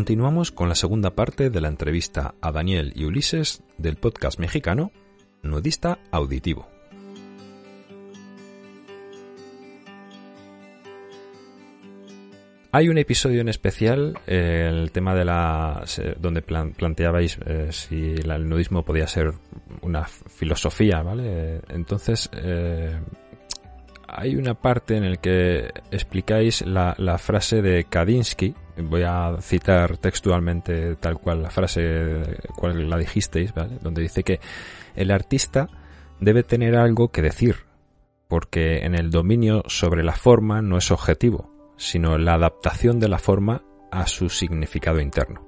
Continuamos con la segunda parte de la entrevista a Daniel y Ulises del podcast mexicano Nudista Auditivo. Hay un episodio en especial, eh, el tema de la. donde planteabais eh, si el nudismo podía ser una filosofía, ¿vale? Entonces, eh, hay una parte en la que explicáis la, la frase de Kadinsky, voy a citar textualmente tal cual la frase cual la dijisteis, ¿vale? Donde dice que el artista debe tener algo que decir, porque en el dominio sobre la forma no es objetivo, sino la adaptación de la forma a su significado interno.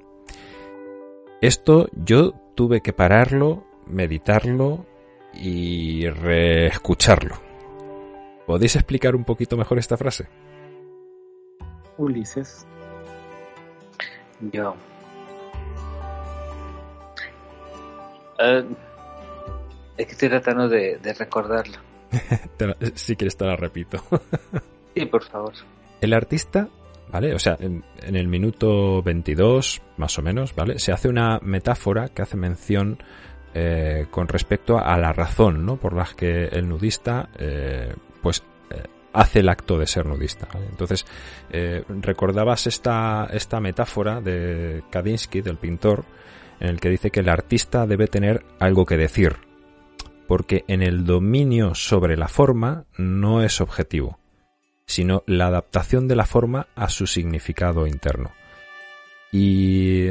Esto yo tuve que pararlo, meditarlo y reescucharlo. ¿Podéis explicar un poquito mejor esta frase? Ulises. Yo. Uh, es que estoy tratando de, recordarlo. si quieres te la repito. sí, por favor. El artista, ¿vale? O sea, en, el minuto 22, más o menos, ¿vale? Se hace una metáfora que hace mención eh, con respecto a la razón, ¿no? Por la que el nudista, eh, pues, hace el acto de ser nudista. Entonces, eh, recordabas esta, esta metáfora de Kadinsky, del pintor, en el que dice que el artista debe tener algo que decir, porque en el dominio sobre la forma no es objetivo, sino la adaptación de la forma a su significado interno. Y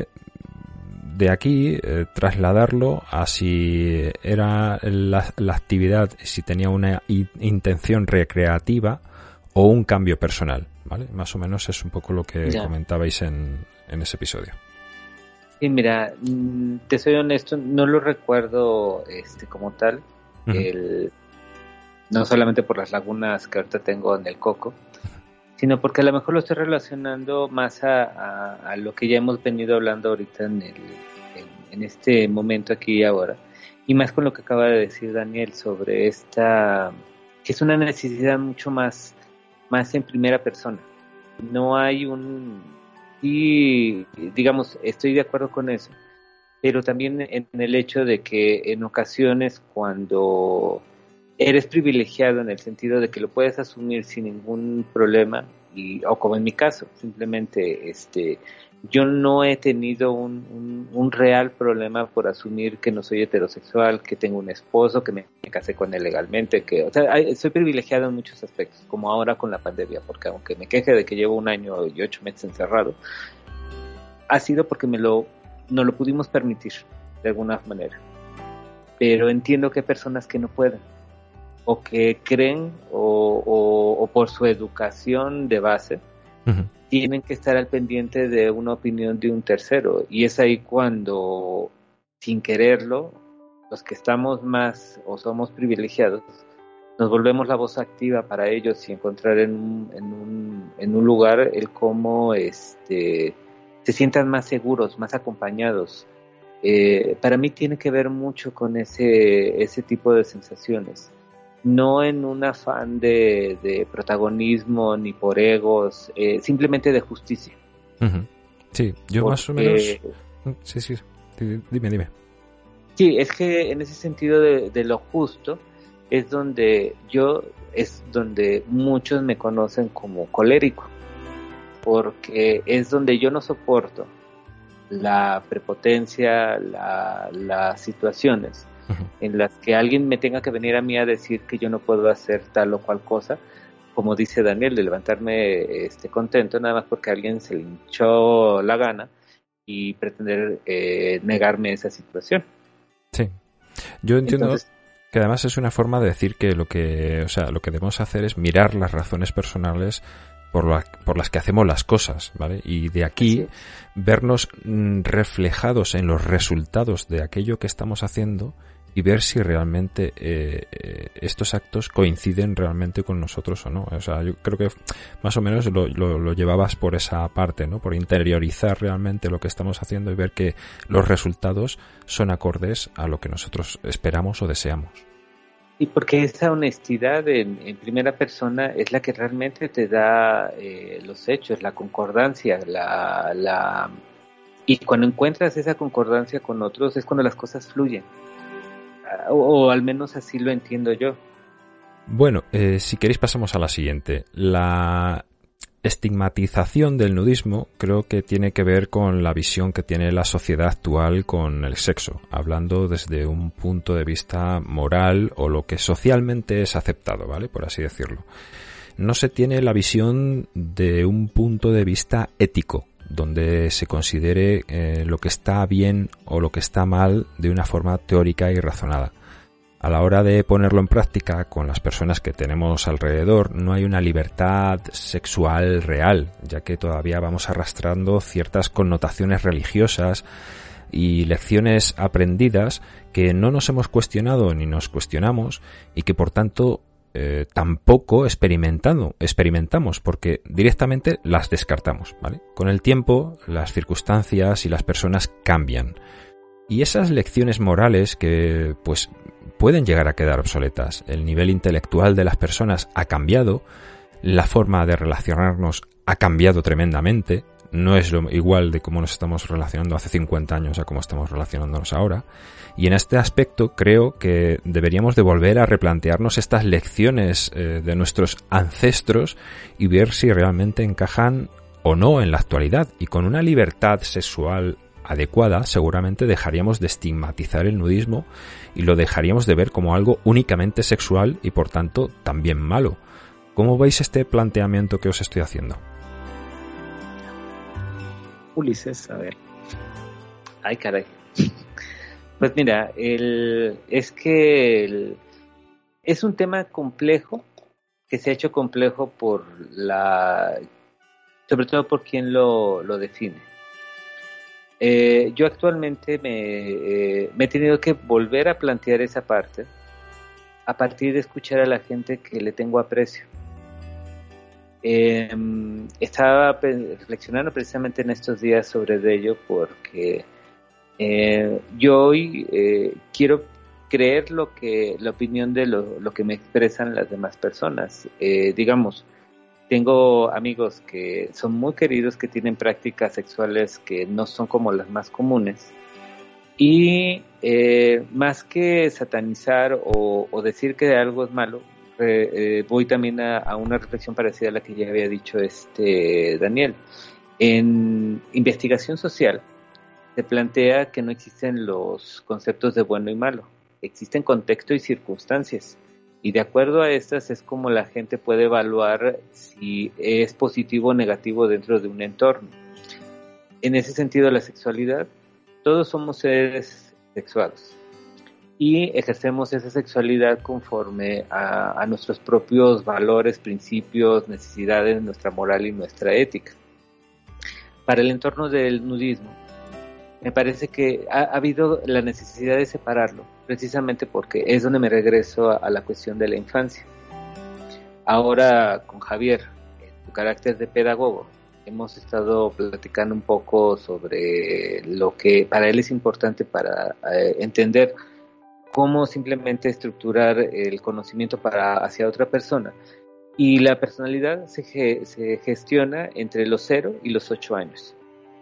de aquí eh, trasladarlo a si era la, actividad, si tenía una intención recreativa o un cambio personal, ¿vale? Más o menos es un poco lo que comentabais en, ese episodio. Sí, mira, mm, te soy honesto, no lo recuerdo este como tal, no solamente por las lagunas que ahorita tengo en el coco, sino porque a lo mejor lo estoy relacionando más a, lo que ya hemos venido hablando ahorita en, el, en, este momento aquí y ahora, y más con lo que acaba de decir Daniel sobre esta, que es una necesidad mucho más, más en primera persona. No hay un, y digamos, estoy de acuerdo con eso, pero también en el hecho de que en ocasiones cuando eres privilegiado en el sentido de que lo puedes asumir sin ningún problema y o como en mi caso simplemente este yo no he tenido un, un, real problema por asumir que no soy heterosexual, que tengo un esposo, que me, casé con él legalmente, que, o sea, soy privilegiado en muchos aspectos, como ahora con la pandemia, porque aunque me queje de que llevo un año y ocho meses encerrado, ha sido porque me lo, no lo pudimos permitir, de alguna manera. Pero entiendo que hay personas que no pueden o que creen o, por su educación de base tienen que estar al pendiente de una opinión de un tercero y es ahí cuando sin quererlo los que estamos más o somos privilegiados nos volvemos la voz activa para ellos y encontrar en un, en un, en un lugar el cómo este, se sientan más seguros, más acompañados. Eh, para mí tiene que ver mucho con ese, ese tipo de sensaciones no en un afán de, protagonismo ni por egos, eh, simplemente de justicia. Sí, yo más o menos... Sí, sí, dime, dime. Sí, es que en ese sentido de, lo justo es donde yo, es donde muchos me conocen como colérico, porque es donde yo no soporto la prepotencia, las situaciones en las que alguien me tenga que venir a mí a decir que yo no puedo hacer tal o cual cosa, como dice Daniel, de levantarme este, contento nada más porque alguien se le hinchó la gana y pretender eh, negarme esa situación. Sí, yo entiendo que además es una forma de decir que lo que, o sea, lo que debemos hacer es mirar las razones personales por, por las que hacemos las cosas, ¿vale? Y de aquí vernos mm, reflejados en los resultados de aquello que estamos haciendo y ver si realmente eh, eh, estos actos coinciden realmente con nosotros o no. O sea, yo creo que más o menos lo, lo, llevabas por esa parte, ¿no? Por interiorizar realmente lo que estamos haciendo y ver que los resultados son acordes a lo que nosotros esperamos o deseamos. Y porque esa honestidad en, primera persona es la que realmente te da eh, los hechos, la concordancia, la, la... Y cuando encuentras esa concordancia con otros es cuando las cosas fluyen o, al menos así lo entiendo yo. Bueno, eh, si queréis pasamos a la siguiente. La estigmatización del nudismo creo que tiene que ver con la visión que tiene la sociedad actual con el sexo, hablando desde un punto de vista moral o lo que socialmente es aceptado, ¿vale? Por así decirlo. No se tiene la visión de un punto de vista ético, donde se considere eh, lo que está bien o lo que está mal de una forma teórica y razonada. A la hora de ponerlo en práctica con las personas que tenemos alrededor, no hay una libertad sexual real, ya que todavía vamos arrastrando ciertas connotaciones religiosas y lecciones aprendidas que no nos hemos cuestionado ni nos cuestionamos y que por tanto eh, tampoco experimentando, experimentamos, porque directamente las descartamos, ¿vale? Con el tiempo, las circunstancias y las personas cambian. Y esas lecciones morales que, pues, pueden llegar a quedar obsoletas. El nivel intelectual de las personas ha cambiado, la forma de relacionarnos ha cambiado tremendamente, no es lo igual de cómo nos estamos relacionando hace 50 años a cómo estamos relacionándonos ahora. Y en este aspecto creo que deberíamos de volver a replantearnos estas lecciones eh, de nuestros ancestros y ver si realmente encajan o no en la actualidad. Y con una libertad sexual adecuada seguramente dejaríamos de estigmatizar el nudismo y lo dejaríamos de ver como algo únicamente sexual y por tanto también malo. ¿Cómo veis este planteamiento que os estoy haciendo? Ulises, a ver. Ay, caray. Pues mira, el, es que es un tema complejo que se ha hecho complejo por la, sobre todo por quien lo, lo define. Eh, yo actualmente me, eh, me he tenido que volver a plantear esa parte a partir de escuchar a la gente que le tengo aprecio. Eh, estaba reflexionando precisamente en estos días sobre ello porque eh, yo hoy eh, quiero creer lo que la opinión de lo, que me expresan las demás personas. Eh, digamos, tengo amigos que son muy queridos que tienen prácticas sexuales que no son como las más comunes y más que satanizar o, o decir que algo es malo, eh, voy también a, una reflexión parecida a la que ya había dicho este Daniel. En investigación social se plantea que no existen los conceptos de bueno y malo, existen contexto y circunstancias. Y de acuerdo a estas es como la gente puede evaluar si es positivo o negativo dentro de un entorno. En ese sentido, la sexualidad, todos somos seres sexuados y ejercemos esa sexualidad conforme a, nuestros propios valores, principios, necesidades, nuestra moral y nuestra ética. Para el entorno del nudismo, me parece que ha, habido la necesidad de separarlo, precisamente porque es donde me regreso a, la cuestión de la infancia. Ahora con Javier, en su carácter de pedagogo, hemos estado platicando un poco sobre lo que para él es importante para eh, entender cómo simplemente estructurar el conocimiento para hacia otra persona. Y la personalidad se, se gestiona entre los 0 y los 8 años.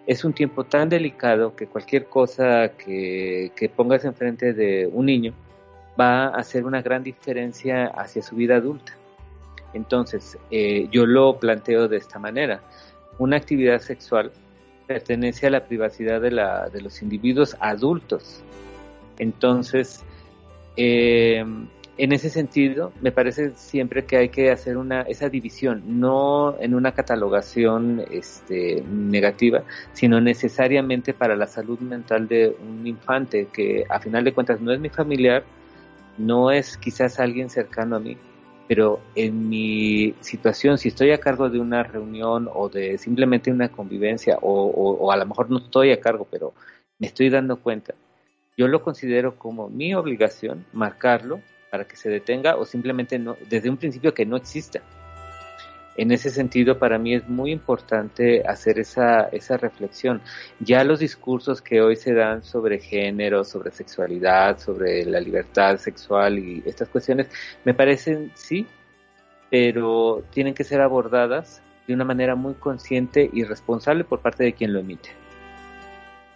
Es un tiempo tan delicado que cualquier cosa que, que pongas enfrente de un niño va a hacer una gran diferencia hacia su vida adulta. Entonces, eh, yo lo planteo de esta manera. Una actividad sexual pertenece a la privacidad de, la, de los individuos adultos. Entonces, eh, en ese sentido, me parece siempre que hay que hacer una esa división, no en una catalogación este, negativa, sino necesariamente para la salud mental de un infante que a final de cuentas no es mi familiar, no es quizás alguien cercano a mí, pero en mi situación, si estoy a cargo de una reunión o de simplemente una convivencia, o, o a lo mejor no estoy a cargo, pero me estoy dando cuenta, yo lo considero como mi obligación marcarlo para que se detenga o simplemente no, desde un principio que no exista. En ese sentido, para mí es muy importante hacer esa, esa reflexión. Ya los discursos que hoy se dan sobre género, sobre sexualidad, sobre la libertad sexual y estas cuestiones, me parecen sí, pero tienen que ser abordadas de una manera muy consciente y responsable por parte de quien lo emite.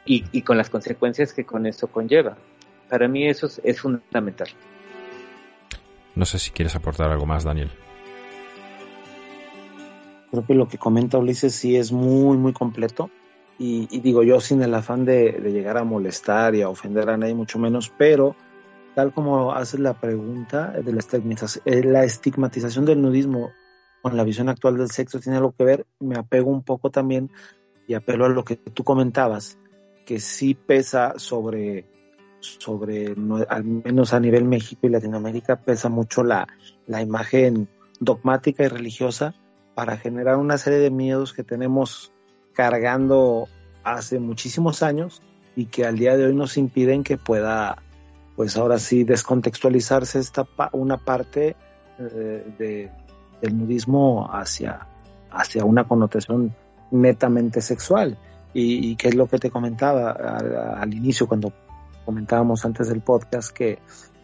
Y, y con las consecuencias que con eso conlleva. Para mí eso es, es fundamental. No sé si quieres aportar algo más, Daniel. Creo que lo que comenta Ulises sí es muy, muy completo. Y, y digo yo sin el afán de, de, llegar a molestar y a ofender a nadie, mucho menos, pero tal como haces la pregunta de la estigmatización, eh, la estigmatización del nudismo con la visión actual del sexo tiene algo que ver, me apego un poco también y apelo a lo que tú comentabas, que sí pesa sobre sobre, al menos a nivel México y Latinoamérica, pesa mucho la, la imagen dogmática y religiosa para generar una serie de miedos que tenemos cargando hace muchísimos años y que al día de hoy nos impiden que pueda, pues ahora sí, descontextualizarse esta una parte eh, de, del nudismo hacia, hacia una connotación netamente sexual. Y, y que es lo que te comentaba al, inicio cuando comentábamos antes del podcast que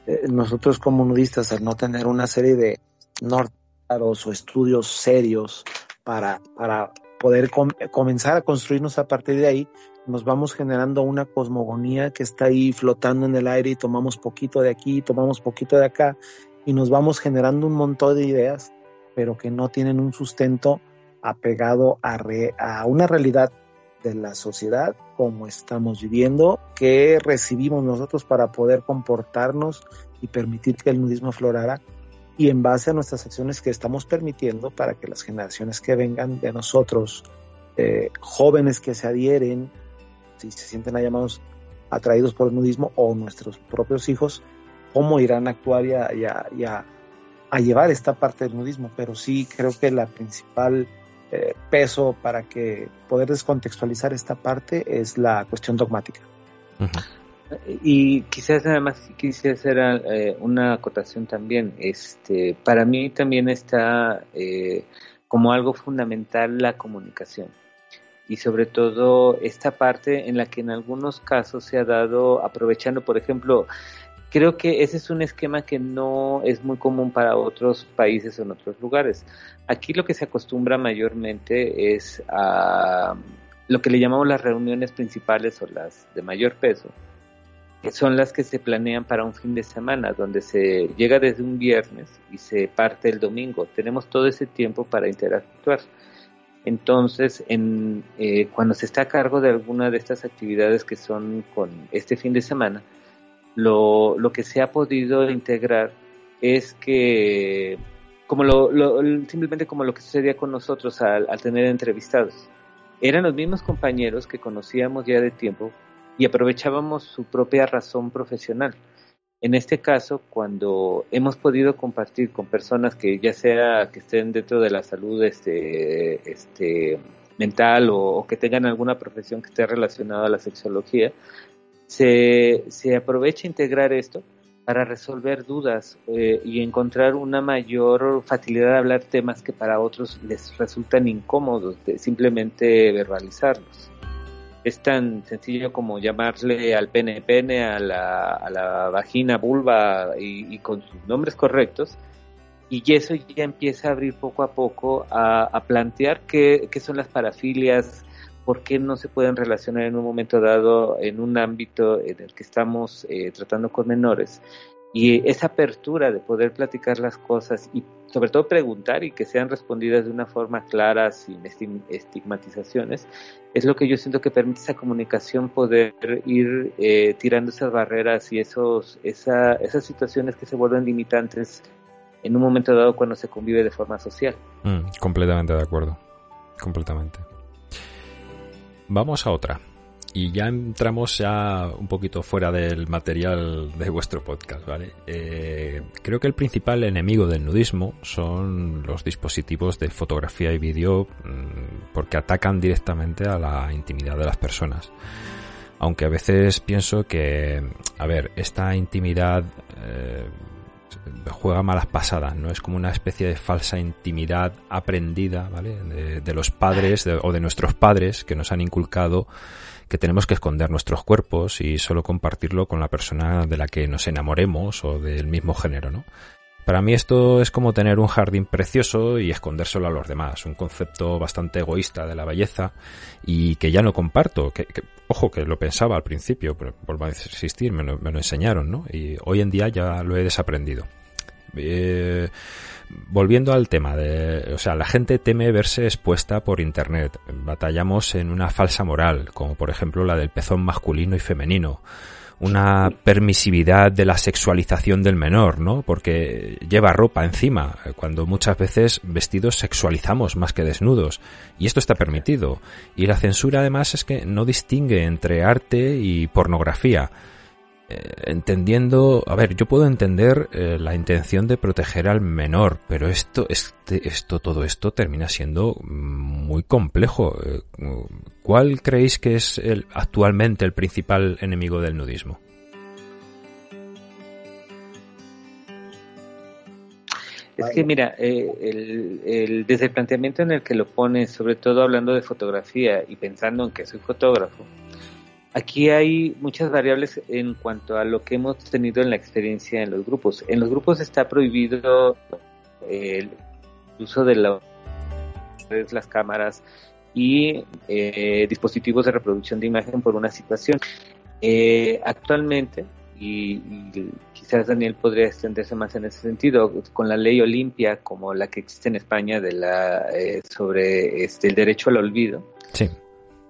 eh, nosotros como nudistas al no tener una serie de nortaros o estudios serios para, para poder com comenzar a construirnos a partir de ahí, nos vamos generando una cosmogonía que está ahí flotando en el aire y tomamos poquito de aquí, tomamos poquito de acá y nos vamos generando un montón de ideas, pero que no tienen un sustento apegado a, re a una realidad de la sociedad como estamos viviendo, que recibimos nosotros para poder comportarnos y permitir que el nudismo aflorara y en base a nuestras acciones que estamos permitiendo para que las generaciones que vengan de nosotros, eh, jóvenes que se adhieren, si se sienten llamados atraídos por el nudismo o nuestros propios hijos, cómo irán a actuar y a, llevar esta parte del nudismo. Pero sí creo que la principal eh, peso para que poder descontextualizar esta parte es la cuestión dogmática. Y quizás además quisiera hacer eh, una acotación también. Este, para mí también está eh, como algo fundamental la comunicación y sobre todo esta parte en la que en algunos casos se ha dado aprovechando, por ejemplo, creo que ese es un esquema que no es muy común para otros países o en otros lugares. Aquí lo que se acostumbra mayormente es a lo que le llamamos las reuniones principales o las de mayor peso, que son las que se planean para un fin de semana, donde se llega desde un viernes y se parte el domingo. Tenemos todo ese tiempo para interactuar. Entonces, en, eh, cuando se está a cargo de alguna de estas actividades que son con este fin de semana, lo, lo que se ha podido integrar es que como lo, simplemente como lo que sucedía con nosotros al, tener entrevistados. Eran los mismos compañeros que conocíamos ya de tiempo y aprovechábamos su propia razón profesional. En este caso, cuando hemos podido compartir con personas que ya sea que estén dentro de la salud este, este, mental o que tengan alguna profesión que esté relacionada a la sexología, se, se aprovecha integrar esto para resolver dudas eh, y encontrar una mayor facilidad de hablar temas que para otros les resultan incómodos de simplemente verbalizarlos. Es tan sencillo como llamarle al pene pene, a la, a la vagina vulva y, con sus nombres correctos. Y eso ya empieza a abrir poco a poco a, a plantear qué, qué son las parafilias, por qué no se pueden relacionar en un momento dado en un ámbito en el que estamos eh, tratando con menores. Y esa apertura de poder platicar las cosas y sobre todo preguntar y que sean respondidas de una forma clara, sin estigmatizaciones, es lo que yo siento que permite esa comunicación poder ir eh, tirando esas barreras y esos, esa, esas situaciones que se vuelven limitantes en un momento dado cuando se convive de forma social. Mm, completamente de acuerdo, completamente. Vamos a otra. Y ya entramos ya un poquito fuera del material de vuestro podcast, ¿vale? Eh, creo que el principal enemigo del nudismo son los dispositivos de fotografía y vídeo mm, porque atacan directamente a la intimidad de las personas. Aunque a veces pienso que, a ver, esta intimidad eh, juega malas pasadas, ¿no? Es como una especie de falsa intimidad aprendida, ¿vale? De, los padres o de nuestros padres que nos han inculcado que tenemos que esconder nuestros cuerpos y solo compartirlo con la persona de la que nos enamoremos o del mismo género, ¿no? Para mí esto es como tener un jardín precioso y escondérselo a los demás, un concepto bastante egoísta de la belleza y que ya no comparto, que, ojo que lo pensaba al principio, pero vuelvo a existir, me lo, me lo enseñaron, ¿no? Y hoy en día ya lo he desaprendido. Eh, volviendo al tema de, o sea, la gente teme verse expuesta por internet. Batallamos en una falsa moral, como por ejemplo la del pezón masculino y femenino. Una permisividad de la sexualización del menor, ¿no? Porque lleva ropa encima, cuando muchas veces vestidos sexualizamos más que desnudos. Y esto está permitido. Y la censura además es que no distingue entre arte y pornografía eh, entendiendo, a ver, yo puedo entender eh, la intención de proteger al menor, pero esto, este, esto, todo esto termina siendo muy complejo. Eh, ¿Cuál creéis que es el, actualmente el principal enemigo del nudismo? Es que mira, el, desde el planteamiento en el que lo pones, sobre todo hablando de fotografía y pensando en que soy fotógrafo, Aquí hay muchas variables en cuanto a lo que hemos tenido en la experiencia en los grupos. En los grupos está prohibido el uso de las cámaras y eh, dispositivos de reproducción de imagen por una situación. Eh, actualmente, y, quizás Daniel podría extenderse más en ese sentido, con la ley Olimpia como la que existe en España de la eh, sobre este, el derecho al olvido. Sí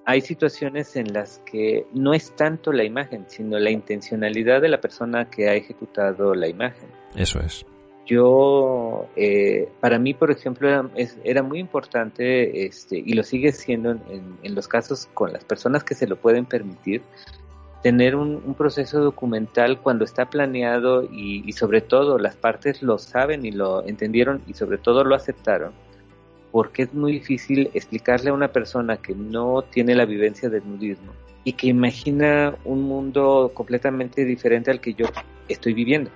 hay situaciones en las que no es tanto la imagen, sino la intencionalidad de la persona que ha ejecutado la imagen. Eso es. Yo, eh, para mí, por ejemplo, era, muy importante, este, y lo sigue siendo en, los casos con las personas que se lo pueden permitir, tener un, proceso documental cuando está planeado y, y sobre todo las partes lo saben y lo entendieron y sobre todo lo aceptaron porque es muy difícil explicarle a una persona que no tiene la vivencia del nudismo y que imagina un mundo completamente diferente al que yo estoy viviendo.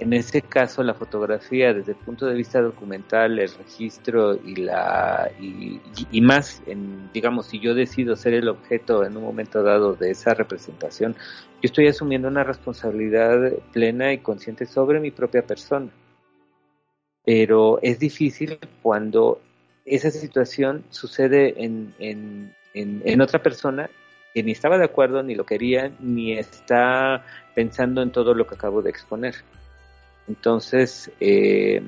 En ese caso, la fotografía, desde el punto de vista documental, el registro y la y, más, digamos, si yo decido ser el objeto en un momento dado de esa representación, yo estoy asumiendo una responsabilidad plena y consciente sobre mi propia persona. Pero es difícil cuando esa situación sucede en, en, en, otra persona que ni estaba de acuerdo, ni lo quería, ni está pensando en todo lo que acabo de exponer. Entonces, eh,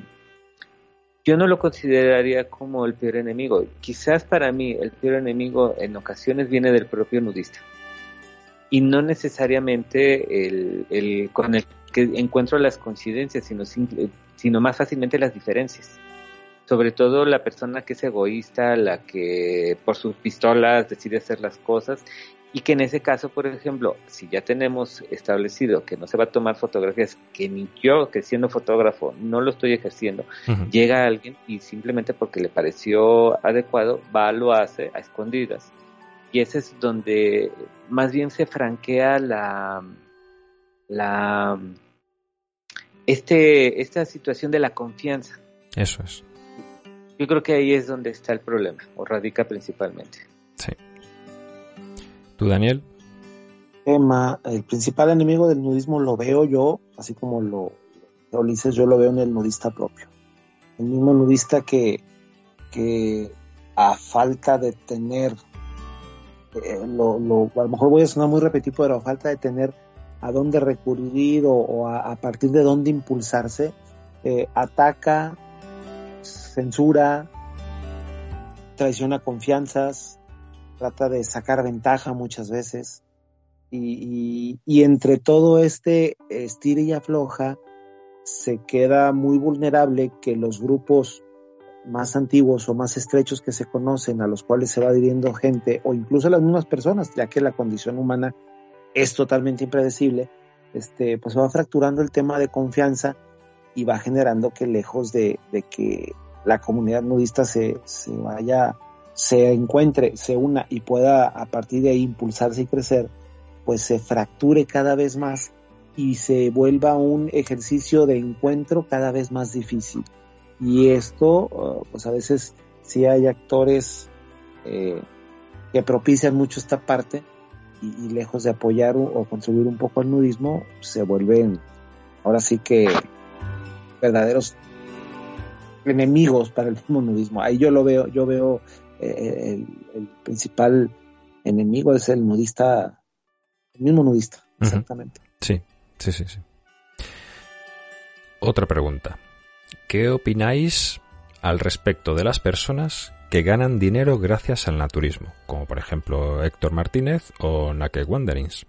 yo no lo consideraría como el peor enemigo. Quizás para mí el peor enemigo en ocasiones viene del propio nudista. Y no necesariamente el, el con el que encuentro las coincidencias, sino, sino más fácilmente las diferencias sobre todo la persona que es egoísta, la que por sus pistolas decide hacer las cosas y que en ese caso, por ejemplo, si ya tenemos establecido que no se va a tomar fotografías, que ni yo, que siendo fotógrafo, no lo estoy ejerciendo, llega alguien y simplemente porque le pareció adecuado, va, lo hace a escondidas. Y ese es donde más bien se franquea la, la, este, esta situación de la confianza. Eso es. Yo creo que ahí es donde está el problema, o radica principalmente. Sí. ¿Tú, Daniel? Tema, el principal enemigo del nudismo lo veo yo, así como lo, lo dices, yo lo veo en el nudista propio. El mismo nudista que, que a falta de tener, eh, lo, a lo mejor voy a sonar muy repetido, pero a falta de tener a dónde recurrir o, a, partir de dónde impulsarse, eh, ataca censura, traiciona confianzas, trata de sacar ventaja muchas veces. Y, entre todo este estira y afloja, se queda muy vulnerable que los grupos más antiguos o más estrechos que se conocen, a los cuales se va dirigiendo gente, o incluso las mismas personas, ya que la condición humana es totalmente impredecible, este, pues va fracturando el tema de confianza y va generando que lejos de que la comunidad nudista se, se vaya, se encuentre, se una y pueda a partir de ahí impulsarse y crecer, pues se fracture cada vez más y se vuelva un ejercicio de encuentro cada vez más difícil. Y esto, uh, pues a veces sí hay actores eh, que propician mucho esta parte y, lejos de apoyar o, o contribuir un poco al nudismo, se vuelven ahora sí que verdaderos enemigos para el mismo nudismo. Ahí yo lo veo, yo veo eh, el, principal enemigo es el nudista, el mismo nudista, exactamente. Sí, sí, sí, sí. Otra pregunta. ¿Qué opináis al respecto de las personas que ganan dinero gracias al naturismo? Como por ejemplo Héctor Martínez o Naked Wanderings.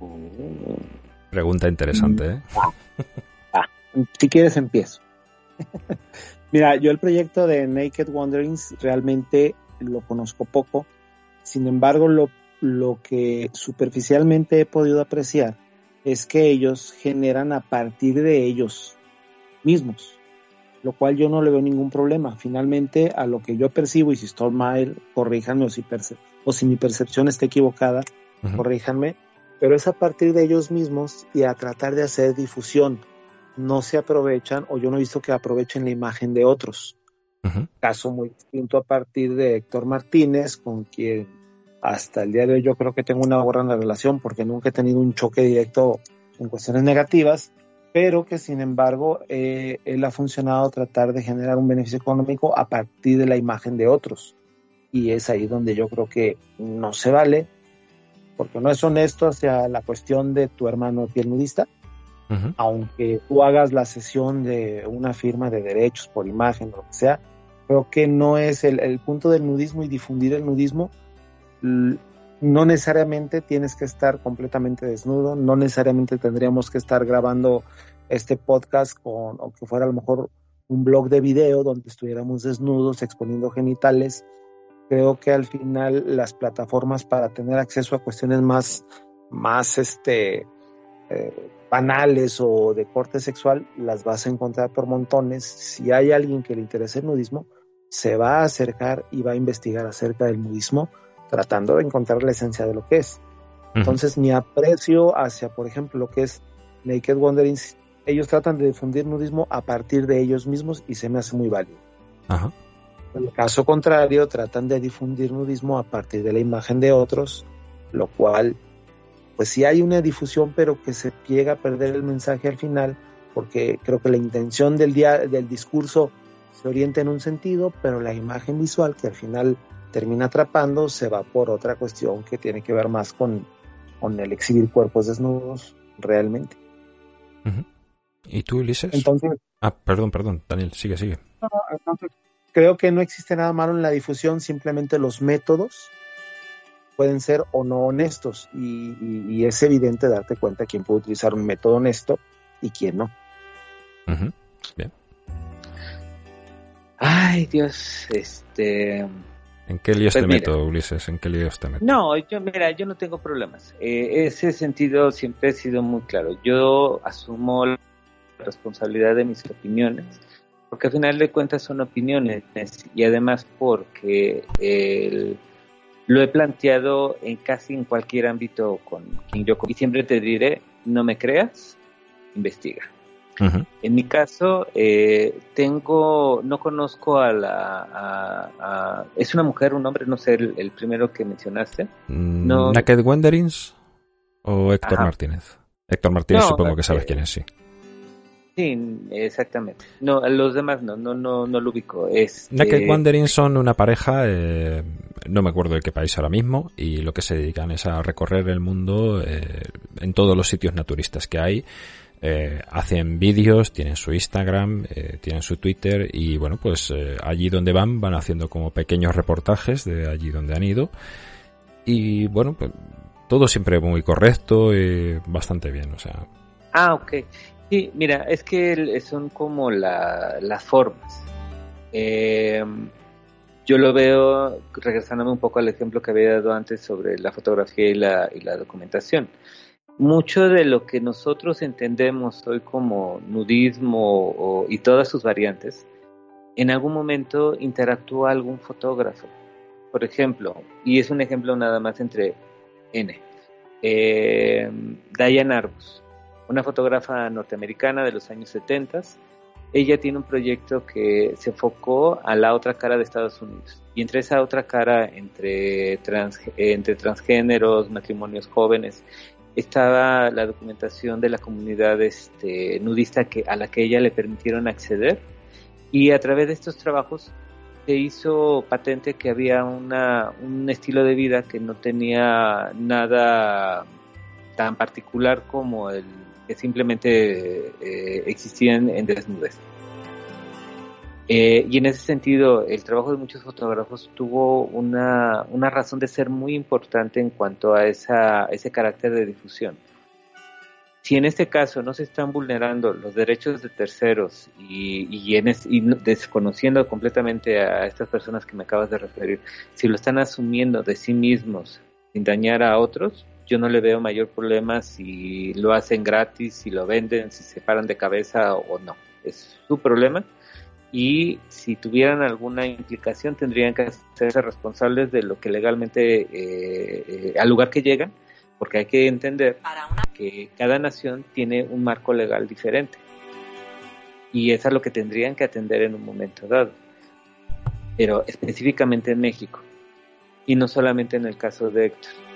Mm. Pregunta interesante, ¿eh? Si quieres empiezo. Mira, yo el proyecto de Naked Wanderings realmente lo conozco poco. Sin embargo, lo, lo que superficialmente he podido apreciar es que ellos generan a partir de ellos mismos, lo cual yo no le veo ningún problema. Finalmente, a lo que yo percibo, y si estoy mal, corríjanme, o si, o si mi percepción está equivocada, corríjanme, pero es a partir de ellos mismos y a tratar de hacer difusión no se aprovechan o yo no he visto que aprovechen la imagen de otros. Caso muy distinto a partir de Héctor Martínez, con quien hasta el día de hoy yo creo que tengo una buena relación porque nunca he tenido un choque directo en cuestiones negativas, pero que sin embargo eh, él ha funcionado tratar de generar un beneficio económico a partir de la imagen de otros. Y es ahí donde yo creo que no se vale, porque no es honesto hacia la cuestión de tu hermano piel nudista, aunque tú hagas la sesión de una firma de derechos por imagen o lo que sea, creo que no es el, punto del nudismo y difundir el nudismo. No necesariamente tienes que estar completamente desnudo, no necesariamente tendríamos que estar grabando este podcast con, o que fuera a lo mejor un blog de video donde estuviéramos desnudos exponiendo genitales. Creo que al final las plataformas para tener acceso a cuestiones más, más este, eh, banales o de corte sexual, las vas a encontrar por montones. Si hay alguien que le interese el nudismo, se va a acercar y va a investigar acerca del nudismo, tratando de encontrar la esencia de lo que es. Entonces, mi aprecio hacia, por ejemplo, lo que es Naked Wanderings, ellos tratan de difundir nudismo a partir de ellos mismos y se me hace muy válido. En el caso contrario, tratan de difundir nudismo a partir de la imagen de otros, lo cual pues sí hay una difusión, pero que se llega a perder el mensaje al final, porque creo que la intención del, día, del discurso se orienta en un sentido, pero la imagen visual que al final termina atrapando se va por otra cuestión que tiene que ver más con, con el exhibir cuerpos desnudos realmente. ¿Y tú, Ulises? Entonces, ah, perdón, perdón, Daniel, sigue, sigue. creo que no existe nada malo en la difusión, simplemente los métodos pueden ser o no honestos y, es evidente darte cuenta quién puede utilizar un método honesto y quién no. Bien. Ay, Dios, este... ¿En qué líos pues te meto, Ulises? ¿En qué líos te meto? No, yo, mira, yo no tengo problemas. Eh, ese sentido siempre ha sido muy claro. Yo asumo la responsabilidad de mis opiniones, porque al final de cuentas son opiniones y además porque el lo he planteado en casi en cualquier ámbito con quien yo y siempre te diré, no me creas, investiga. En mi caso, eh, tengo, no conozco a la, es una mujer, un hombre, no sé, el, primero que mencionaste. Mm, no, ¿Naked Wanderings o Héctor Martínez? Héctor Martínez supongo que sabes quién es, sí. Sí, exactamente. No, los demás no, no, no, no lo ubico. Este... Naked Wandering son una pareja, eh, no me acuerdo de qué país ahora mismo, y lo que se dedican es a recorrer el mundo eh, en todos los sitios naturistas que hay. eh, hacen vídeos, tienen su Instagram, eh, tienen su Twitter y bueno, pues eh, allí donde van van haciendo como pequeños reportajes de allí donde han ido y bueno, pues todo siempre muy correcto y bastante bien, o sea. Ah, ok. Sí, mira, es que son como las formas. yo lo veo, regresándome un poco al ejemplo que había dado antes sobre la fotografía y la, y la documentación mucho de lo que nosotros entendemos hoy como nudismo y todas sus variantes, en algún momento interactúa algún fotógrafo. Por ejemplo, y es un ejemplo nada más entre N. Eh, Diane Arbus, una fotógrafa norteamericana de los años 70. Ella tiene un proyecto que se enfocó a la otra cara de Estados Unidos. Y entre esa otra cara, entre, entre transgéneros, matrimonios jóvenes estaba la documentación de la comunidad este, nudista que, a la que ella le permitieron acceder y a través de estos trabajos se hizo patente que había un estilo de vida que no tenía nada tan particular como el que simplemente eh, existía en desnudez. Eh, y en ese sentido, el trabajo de muchos fotógrafos tuvo una, una razón de ser muy importante en cuanto a esa, ese carácter de difusión. Si en este caso no se están vulnerando los derechos de terceros y, y desconociendo completamente a estas personas que me acabas de referir, si lo están asumiendo de sí mismos sin dañar a otros, yo no le veo mayor problema si lo hacen gratis, si lo venden, si se paran de cabeza o no. Es su problema y si tuvieran alguna implicación tendrían que hacerse responsables de lo que legalmente eh, eh, al lugar que llegan, porque hay que entender que cada nación tiene un marco legal diferente y eso es lo que tendrían que atender en un momento dado, pero específicamente en México y no solamente en el caso de Héctor.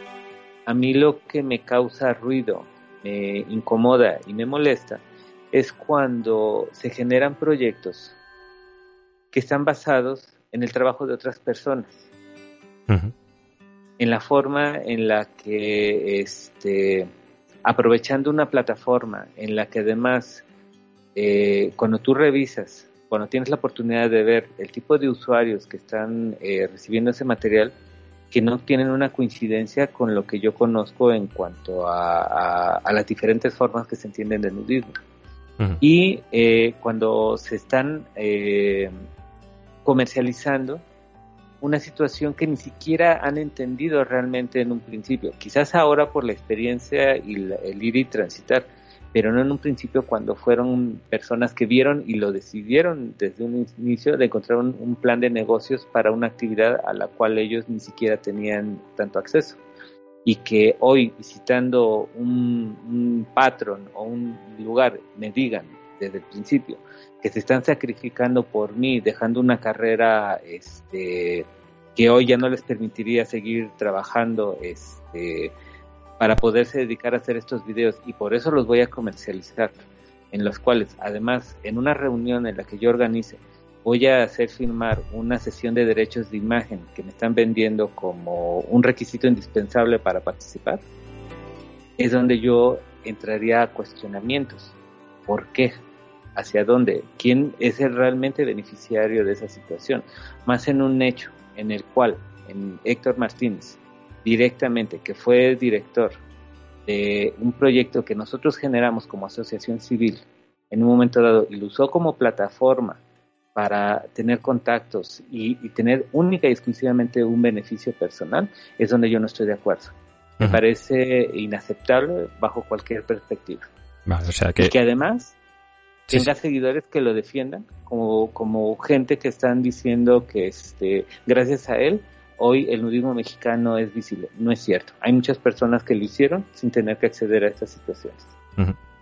A mí lo que me causa ruido, me incomoda y me molesta es cuando se generan proyectos que están basados en el trabajo de otras personas. En la forma en la que, este, aprovechando una plataforma en la que además, eh, cuando tú revisas, cuando tienes la oportunidad de ver el tipo de usuarios que están eh, recibiendo ese material, que no tienen una coincidencia con lo que yo conozco en cuanto a, las diferentes formas que se entienden de nudismo. Y eh, cuando se están comercializando una situación que ni siquiera han entendido realmente en un principio. Quizás ahora por la experiencia y el ir y transitar, pero no en un principio cuando fueron personas que vieron y lo decidieron desde un inicio de encontrar un, plan de negocios para una actividad a la cual ellos ni siquiera tenían tanto acceso. Y que hoy visitando un, un patrón o un lugar me digan desde el principio que se están sacrificando por mí, dejando una carrera este, que hoy ya no les permitiría seguir trabajando este, para poderse dedicar a hacer estos videos y por eso los voy a comercializar, en los cuales además en una reunión en la que yo organice voy a hacer firmar una sesión de derechos de imagen que me están vendiendo como un requisito indispensable para participar, es donde yo entraría a cuestionamientos. ¿Por qué? hacia dónde, quién es el realmente beneficiario de esa situación, más en un hecho en el cual en Héctor Martínez directamente, que fue director de un proyecto que nosotros generamos como asociación civil en un momento dado y lo usó como plataforma para tener contactos y, tener única y exclusivamente un beneficio personal, es donde yo no estoy de acuerdo. Me parece inaceptable bajo cualquier perspectiva. o sea que... Y que además tenga seguidores que lo defiendan, como, como gente que están diciendo que este, gracias a él hoy el nudismo mexicano es visible. No es cierto. Hay muchas personas que lo hicieron sin tener que acceder a estas situaciones.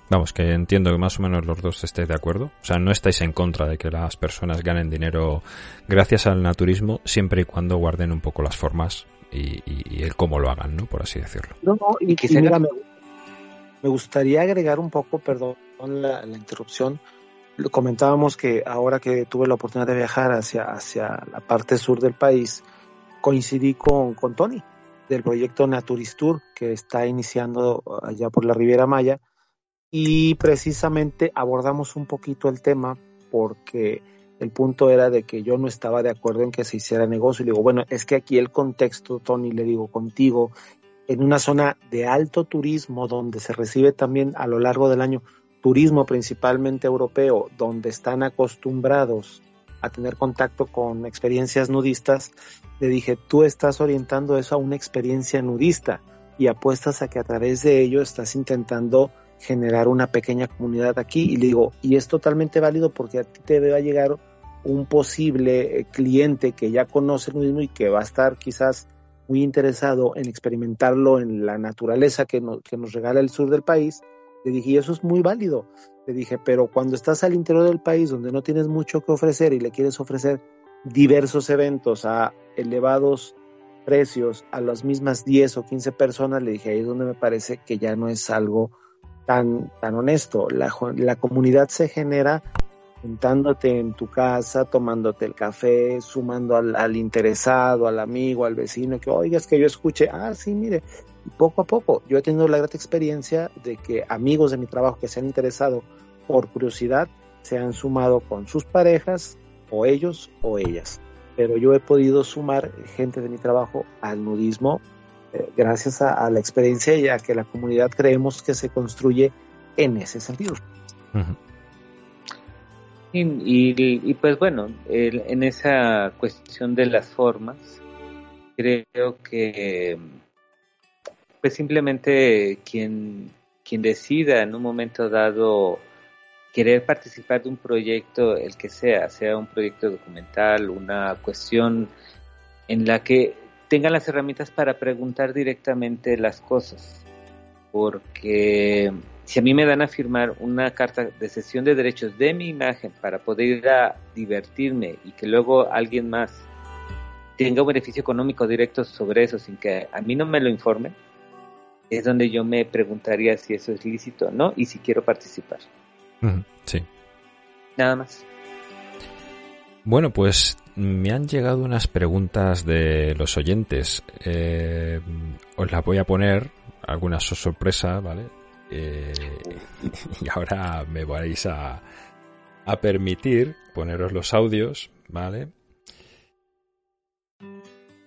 Vamos, que entiendo que más o menos los dos estéis de acuerdo. O sea, no estáis en contra de que las personas ganen dinero gracias al naturismo, siempre y cuando guarden un poco las formas y, el cómo lo hagan, ¿no? Por así decirlo. No, y, que se me, me gustaría agregar un poco, perdón, la, interrupción, comentábamos que ahora que tuve la oportunidad de viajar hacia, hacia la parte sur del país, coincidí con, con Tony del proyecto Naturistur que está iniciando allá por la Riviera Maya y precisamente abordamos un poquito el tema porque el punto era de que yo no estaba de acuerdo en que se hiciera negocio. Y digo, bueno, es que aquí el contexto, Tony, le digo, contigo, en una zona de alto turismo, donde se recibe también a lo largo del año turismo principalmente europeo, donde están acostumbrados a tener contacto con experiencias nudistas, le dije, tú estás orientando eso a una experiencia nudista y apuestas a que a través de ello estás intentando generar una pequeña comunidad aquí. Y le digo, y es totalmente válido porque a ti te va a llegar un posible eh, cliente que ya conoce el nudismo y que va a estar quizás muy interesado en experimentarlo en la naturaleza que nos, que nos regala el sur del país, le dije, y eso es muy válido. Le dije, pero cuando estás al interior del país donde no tienes mucho que ofrecer y le quieres ofrecer diversos eventos a elevados precios a las mismas 10 o 15 personas, le dije, ahí es donde me parece que ya no es algo tan, tan honesto. La, la comunidad se genera juntándote en tu casa, tomándote el café, sumando al, interesado, al amigo, al vecino, que oigas que yo escuche, ah, sí, mire, poco a poco. Yo he tenido la grata experiencia de que amigos de mi trabajo que se han interesado por curiosidad se han sumado con sus parejas, o ellos o ellas. Pero yo he podido sumar gente de mi trabajo al nudismo eh, gracias a, la experiencia y a que la comunidad creemos que se construye en ese sentido. Y, pues bueno, en esa cuestión de las formas, creo que pues simplemente quien, quien decida en un momento dado querer participar de un proyecto, el que sea, sea un proyecto documental, una cuestión en la que tengan las herramientas para preguntar directamente las cosas. Porque si a mí me dan a firmar una carta de cesión de derechos de mi imagen para poder ir a divertirme y que luego alguien más tenga un beneficio económico directo sobre eso sin que a mí no me lo informe, es donde yo me preguntaría si eso es lícito o no y si quiero participar. Sí. Nada más. Bueno, pues me han llegado unas preguntas de los oyentes. Eh, os las voy a poner, alguna sorpresa, ¿vale? Eh, y ahora me vais a, a permitir poneros los audios, ¿vale?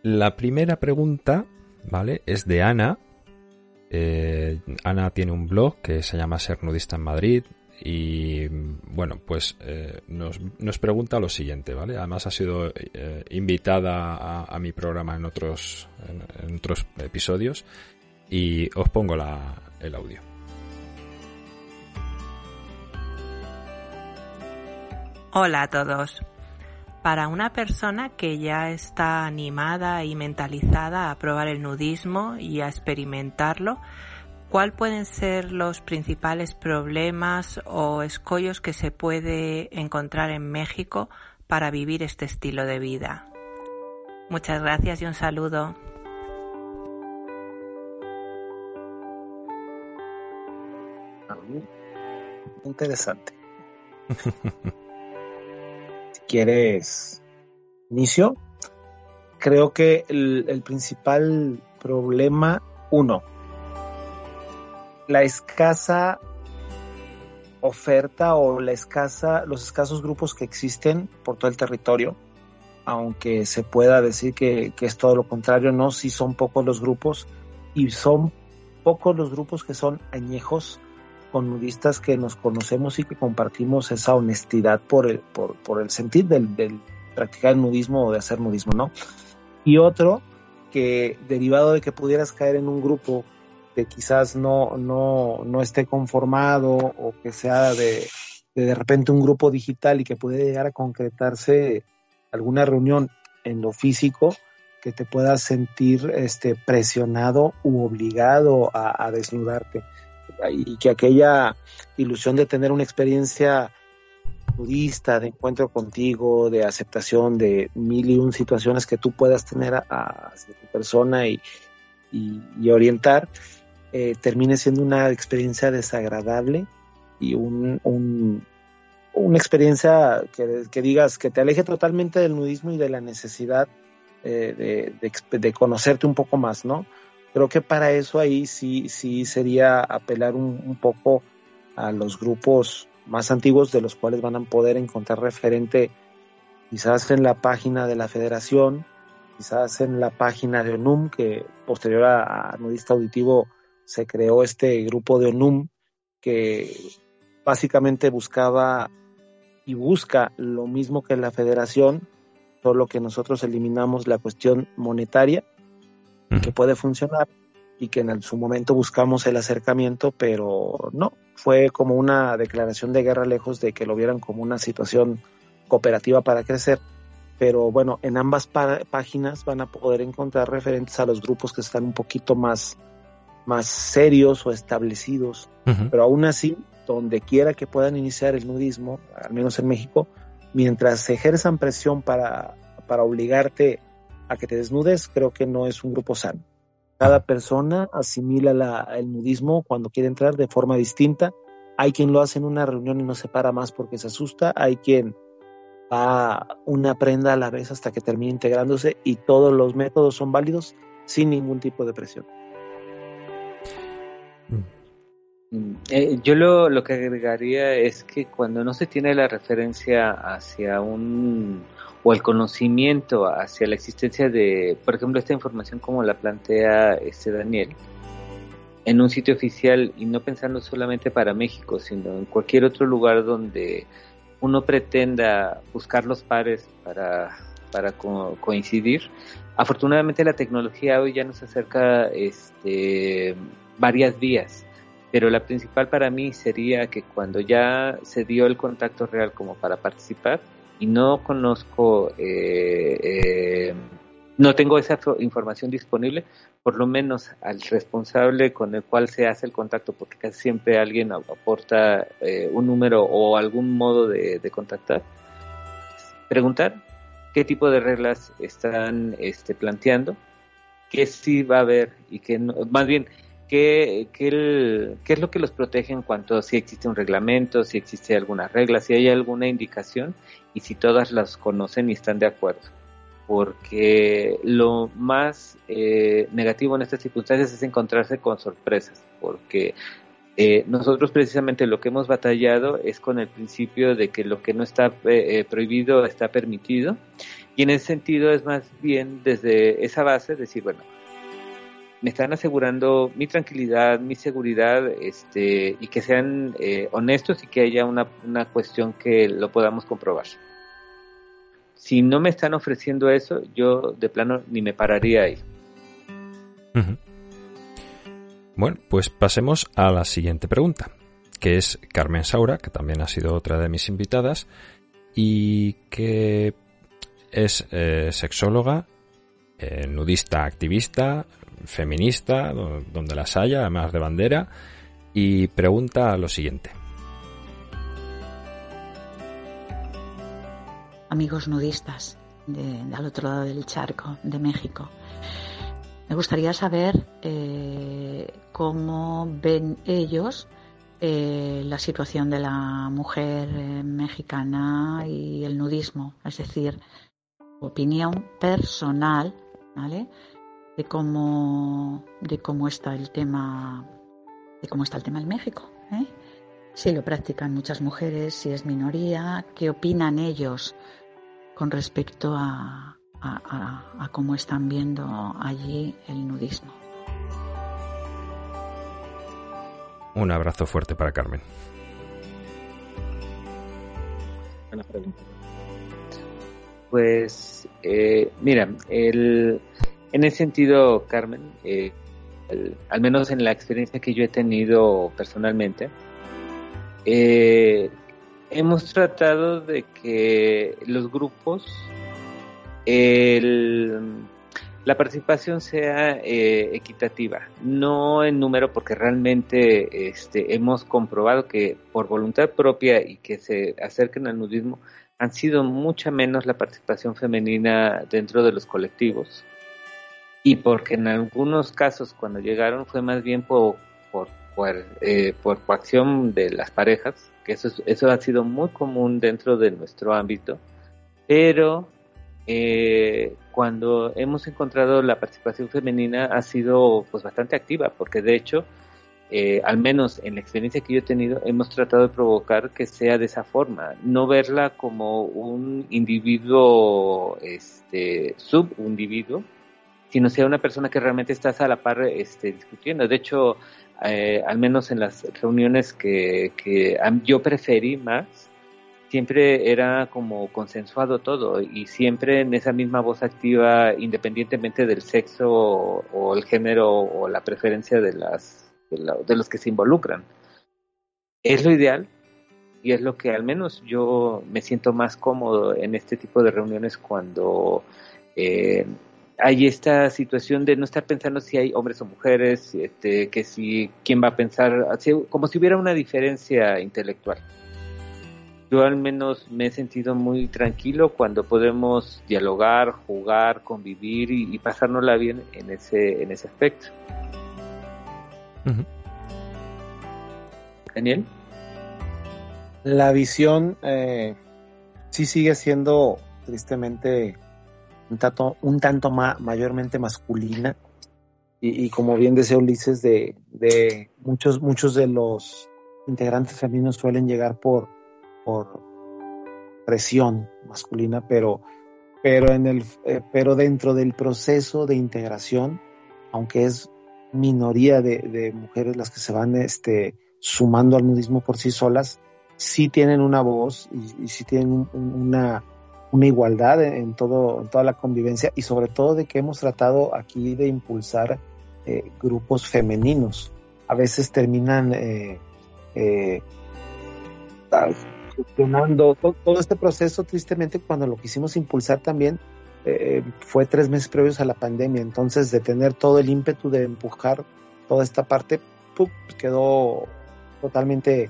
La primera pregunta, ¿vale? Es de Ana. Eh, Ana tiene un blog que se llama Ser Nudista en Madrid y bueno, pues eh, nos, pregunta lo siguiente, ¿vale? Además ha sido invitada a, mi programa en otros, episodios y os pongo el audio. Hola a todos. Para una persona que ya está animada y mentalizada a probar el nudismo y a experimentarlo, ¿cuáles pueden ser los principales problemas o escollos que se puede encontrar en México para vivir este estilo de vida? Muchas gracias y un saludo. Interesante. quieres inicio, creo que el, principal problema, uno, la escasa oferta o la escasa, los escasos grupos que existen por todo el territorio, aunque se pueda decir que, que, es todo lo contrario, no, sí son pocos los grupos y son pocos los grupos que son añejos con nudistas que nos conocemos y que compartimos esa honestidad por el, por, por el sentir del, del, practicar el nudismo o de hacer nudismo, ¿no? Y otro que derivado de que pudieras caer en un grupo que quizás no, no, no esté conformado o que sea de, de, de repente un grupo digital y que puede llegar a concretarse alguna reunión en lo físico, que te puedas sentir este, presionado u obligado a, a desnudarte y que aquella ilusión de tener una experiencia budista, de encuentro contigo, de aceptación de mil y un situaciones que tú puedas tener a, tu persona y, y, orientar, eh, termine siendo una experiencia desagradable y un, un, una experiencia que, que, digas que te aleje totalmente del nudismo y de la necesidad eh, de, de, conocerte un poco más, ¿no? Creo que para eso ahí sí, sí sería apelar un, poco a los grupos más antiguos de los cuales van a poder encontrar referente quizás en la página de la federación, quizás en la página de ONUM, que posterior a, Nudista Auditivo se creó este grupo de ONUM que básicamente buscaba y busca lo mismo que la federación, solo que nosotros eliminamos la cuestión monetaria, que puede funcionar y que en su momento buscamos el acercamiento, pero no, fue como una declaración de guerra lejos de que lo vieran como una situación cooperativa para crecer. Pero bueno, en ambas páginas van a poder encontrar referentes a los grupos que están un poquito más, más serios o establecidos. Pero aún así, donde quiera que puedan iniciar el nudismo, al menos en México, mientras se ejerzan presión para, para obligarte a que te desnudes, creo que no es un grupo sano. Cada persona asimila el nudismo cuando quiere entrar de forma distinta. Hay quien lo hace en una reunión y no se para más porque se asusta. Hay quien va una prenda a la vez hasta que termine integrándose y todos los métodos son válidos sin ningún tipo de presión. Mm, eh, yo lo, lo que agregaría es que cuando no se tiene la referencia hacia un o el conocimiento hacia la existencia de, por ejemplo, esta información como la plantea este Daniel, en un sitio oficial y no pensando solamente para México, sino en cualquier otro lugar donde uno pretenda buscar los pares para, para coincidir. Afortunadamente la tecnología hoy ya nos acerca este, varias vías, pero la principal para mí sería que cuando ya se dio el contacto real como para participar, y no conozco, eh, eh, no tengo esa información disponible, por lo menos al responsable con el cual se hace el contacto, porque casi siempre alguien aporta eh, un número o algún modo de, contactar. Preguntar qué tipo de reglas están este, planteando, qué sí va a haber y qué no, más bien ¿Qué, qué, es lo que los protege en cuanto a si existe un reglamento, si existe alguna regla, si hay alguna indicación y si todas las conocen y están de acuerdo? Porque lo más eh, negativo en estas circunstancias es encontrarse con sorpresas, porque eh, nosotros precisamente lo que hemos batallado es con el principio de que lo que no está eh, prohibido está permitido y en ese sentido es más bien desde esa base decir, bueno, me están asegurando mi tranquilidad, mi seguridad, este, y que sean eh, honestos y que haya una, una cuestión que lo podamos comprobar. Si no me están ofreciendo eso, yo de plano ni me pararía ahí. Bueno, pues pasemos a la siguiente pregunta, que es Carmen Saura, que también ha sido otra de mis invitadas, y que es eh, sexóloga, eh, nudista activista, feminista, donde las haya, además de bandera, y pregunta lo siguiente. Amigos nudistas de, al otro lado del charco, de México, me gustaría saber eh, cómo ven ellos eh, la situación de la mujer eh, mexicana y el nudismo, es decir, opinión personal, ¿vale? De cómo, de cómo está el tema, de cómo está el tema en México. ¿eh? Si lo practican muchas mujeres, si es minoría, qué opinan ellos con respecto a, a, cómo están viendo allí el nudismo. Un abrazo fuerte para Carmen. Pues, eh, mira, el, en ese sentido, Carmen, eh, al menos en la experiencia que yo he tenido personalmente, eh, hemos tratado de que los grupos, la participación sea eh, equitativa, no en número, porque realmente este, hemos comprobado que por voluntad propia y que se acerquen al nudismo, han sido mucha menos la participación femenina dentro de los colectivos y porque en algunos casos cuando llegaron fue más bien por eh, por coacción de las parejas que eso eso ha sido muy común dentro de nuestro ámbito pero eh, cuando hemos encontrado la participación femenina ha sido pues bastante activa porque de hecho eh, al menos en la experiencia que yo he tenido, hemos tratado de provocar que sea de esa forma, no verla como un individuo, este, subindividuo, sino sea una persona que realmente estás a la par este, discutiendo. De hecho, eh, al menos en las reuniones que, yo preferí más, siempre era como consensuado todo y siempre en esa misma voz activa, independientemente del sexo o, el género o la preferencia de, las, de, los que se involucran. Es lo ideal y es lo que al menos yo me siento más cómodo en este tipo de reuniones cuando eh, hay esta situación de no estar pensando si hay hombres o mujeres, este, que si quién va a pensar, como si hubiera una diferencia intelectual yo al menos me he sentido muy tranquilo cuando podemos dialogar, jugar, convivir y, pasárnosla bien en ese, en ese aspecto. Daniel. La visión eh, sí sigue siendo tristemente un tanto, un tanto mayormente masculina. Y, como bien decía Ulises, de, muchos, muchos de los integrantes femeninos suelen llegar por por presión masculina, pero, pero, en el, eh, pero dentro del proceso de integración, aunque es minoría de, mujeres las que se van este, sumando al nudismo por sí solas, sí tienen una voz y, sí tienen una, una igualdad en, todo, en toda la convivencia y sobre todo de que hemos tratado aquí de impulsar eh, grupos femeninos. A veces terminan eh, gestionando todo, este proceso, tristemente, cuando lo quisimos impulsar también, eh, fue tres meses previos a la pandemia. Entonces, de tener todo el ímpetu de empujar toda esta parte, quedó totalmente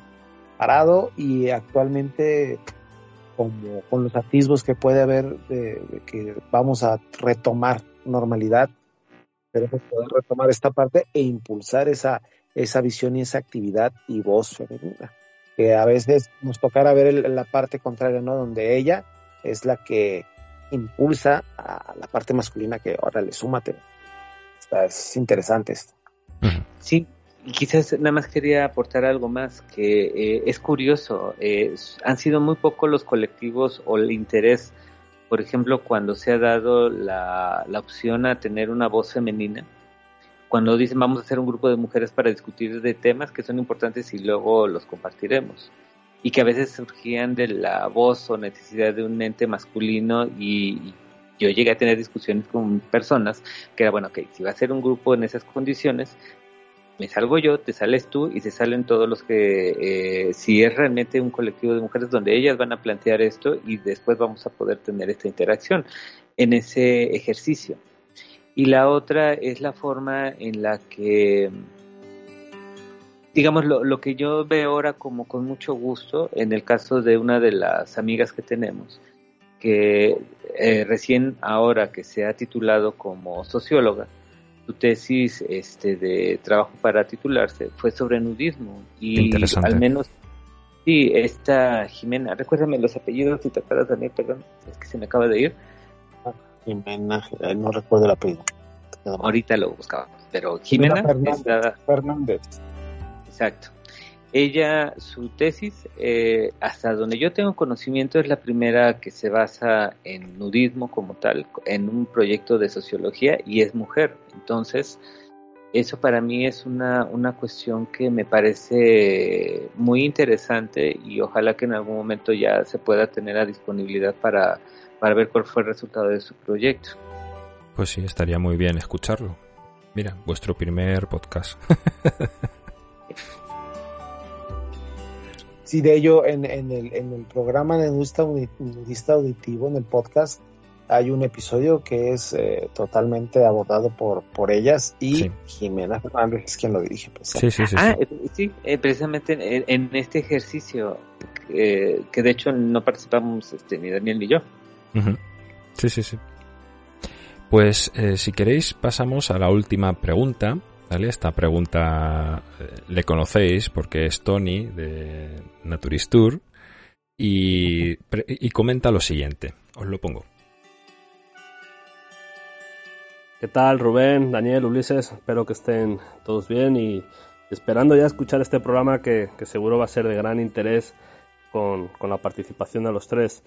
parado y actualmente como con los atisbos que puede haber de, que vamos a retomar normalidad, queremos poder retomar esta parte e impulsar esa, esa visión y esa actividad y voz femenina que a veces nos tocará ver la parte contraria, ¿no? Donde ella es la que impulsa a la parte masculina que, ahora le súmate. Está, es interesante esto. Sí, y quizás nada más quería aportar algo más, que eh, es curioso, han sido muy pocos los colectivos o el interés, por ejemplo, cuando se ha dado la, la opción a tener una voz femenina, cuando dicen vamos a hacer un grupo de mujeres para discutir de temas que son importantes y luego los compartiremos. Y que a veces surgían de la voz o necesidad de un ente masculino y, yo llegué a tener discusiones con personas que era, bueno, que si va a ser un grupo en esas condiciones, me salgo yo, te sales tú y se salen todos los que, eh, si es realmente un colectivo de mujeres donde ellas van a plantear esto y después vamos a poder tener esta interacción en ese ejercicio. Y la otra es la forma en la que, digamos, lo, lo, que yo veo ahora como con mucho gusto, en el caso de una de las amigas que tenemos, que eh, recién ahora que se ha titulado como socióloga, su tesis este, de trabajo para titularse fue sobre nudismo y al menos sí, esta Jimena, recuérdame los apellidos si te acuerdas Daniel, perdón, es que se me acaba de ir Jimena, eh, no recuerdo el apellido. Ahorita lo buscábamos, pero Jimena Fernández. Exacto. Ella, su tesis, eh, hasta donde yo tengo conocimiento, es la primera que se basa en nudismo como tal, en un proyecto de sociología y es mujer. Entonces, eso para mí es una, una cuestión que me parece muy interesante y ojalá que en algún momento ya se pueda tener a disponibilidad para para ver cuál fue el resultado de su proyecto. Pues sí, estaría muy bien escucharlo. Mira, vuestro primer podcast. sí, de ello, en, el, programa de Nudista, Auditivo, en el podcast, hay un episodio que es eh, totalmente abordado por, por ellas y Jimena Fernández es quien lo dirige. Sí, sí, sí. Ah, sí, eh, precisamente en, este ejercicio, eh, que de hecho no participamos este, ni Daniel ni yo, Sí, sí, sí. Pues eh, si queréis pasamos a la última pregunta. Esta pregunta eh, le conocéis porque es Tony de Naturistur y, y comenta lo siguiente. Os lo pongo. ¿Qué tal Rubén, Daniel, Ulises? Espero que estén todos bien y esperando ya escuchar este programa que, seguro va a ser de gran interés con, la participación de los tres.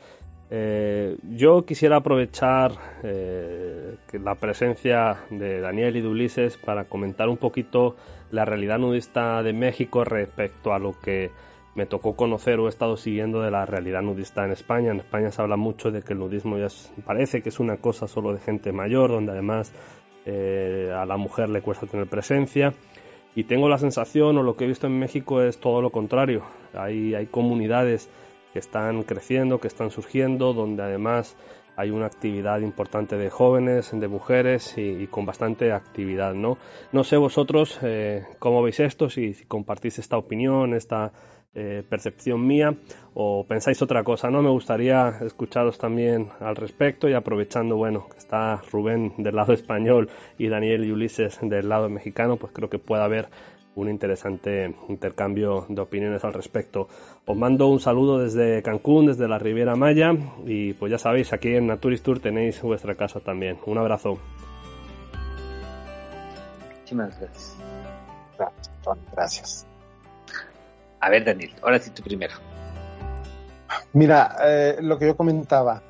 Eh, yo quisiera aprovechar eh, la presencia de Daniel y de Ulises para comentar un poquito la realidad nudista de México respecto a lo que me tocó conocer o he estado siguiendo de la realidad nudista en España. En España se habla mucho de que el nudismo ya parece que es una cosa solo de gente mayor, donde además eh, a la mujer le cuesta tener presencia. Y tengo la sensación, o lo que he visto en México es todo lo contrario. Hay, hay comunidades que están creciendo, que están surgiendo, donde además hay una actividad importante de jóvenes, de mujeres y, con bastante actividad, ¿no? No sé vosotros eh, cómo veis esto, si, compartís esta opinión, esta eh, percepción mía o pensáis otra cosa, ¿no? Me gustaría escucharos también al respecto y aprovechando, bueno, que está Rubén del lado español y Daniel y Ulises del lado mexicano, pues creo que puede haber un interesante intercambio de opiniones al respecto. Os mando un saludo desde Cancún, desde la Riviera Maya y pues ya sabéis, aquí en Naturis Tour tenéis vuestra casa también. Un abrazo. Muchísimas gracias. Gracias. A ver, Daniel, ahora sí tú primero. Mira, eh, lo que yo comentaba,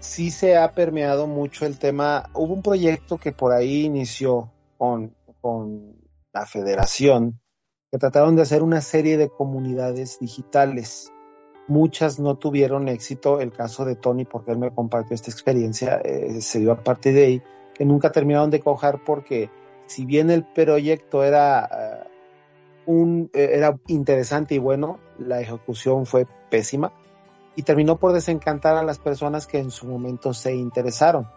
sí se ha permeado mucho el tema. Hubo un proyecto que por ahí inició con, con la federación, que trataron de hacer una serie de comunidades digitales. Muchas no tuvieron éxito. El caso de Tony, porque él me compartió esta experiencia, eh, se dio a partir de ahí, que nunca terminaron de cojar porque si bien el proyecto era, eh, eh, era interesante y bueno, la ejecución fue pésima y terminó por desencantar a las personas que en su momento se interesaron.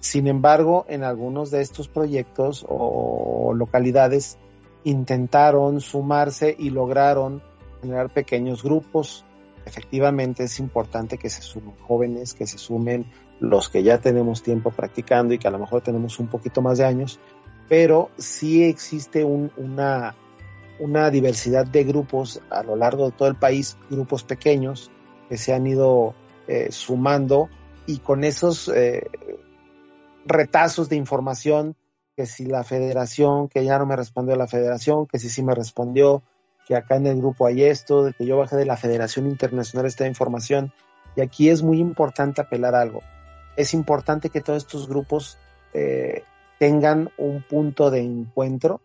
Sin embargo, en algunos de estos proyectos o localidades intentaron sumarse y lograron generar pequeños grupos. Efectivamente es importante que se sumen jóvenes, que se sumen los que ya tenemos tiempo practicando y que a lo mejor tenemos un poquito más de años, pero sí existe una, una diversidad de grupos a lo largo de todo el país, grupos pequeños que se han ido eh, sumando y con esos eh, retazos de información, que si la federación, que ya no me respondió la federación, que si sí me respondió, que acá en el grupo hay esto, de que yo bajé de la Federación Internacional esta información. Y aquí es muy importante apelar algo. Es importante que todos estos grupos eh, tengan un punto de encuentro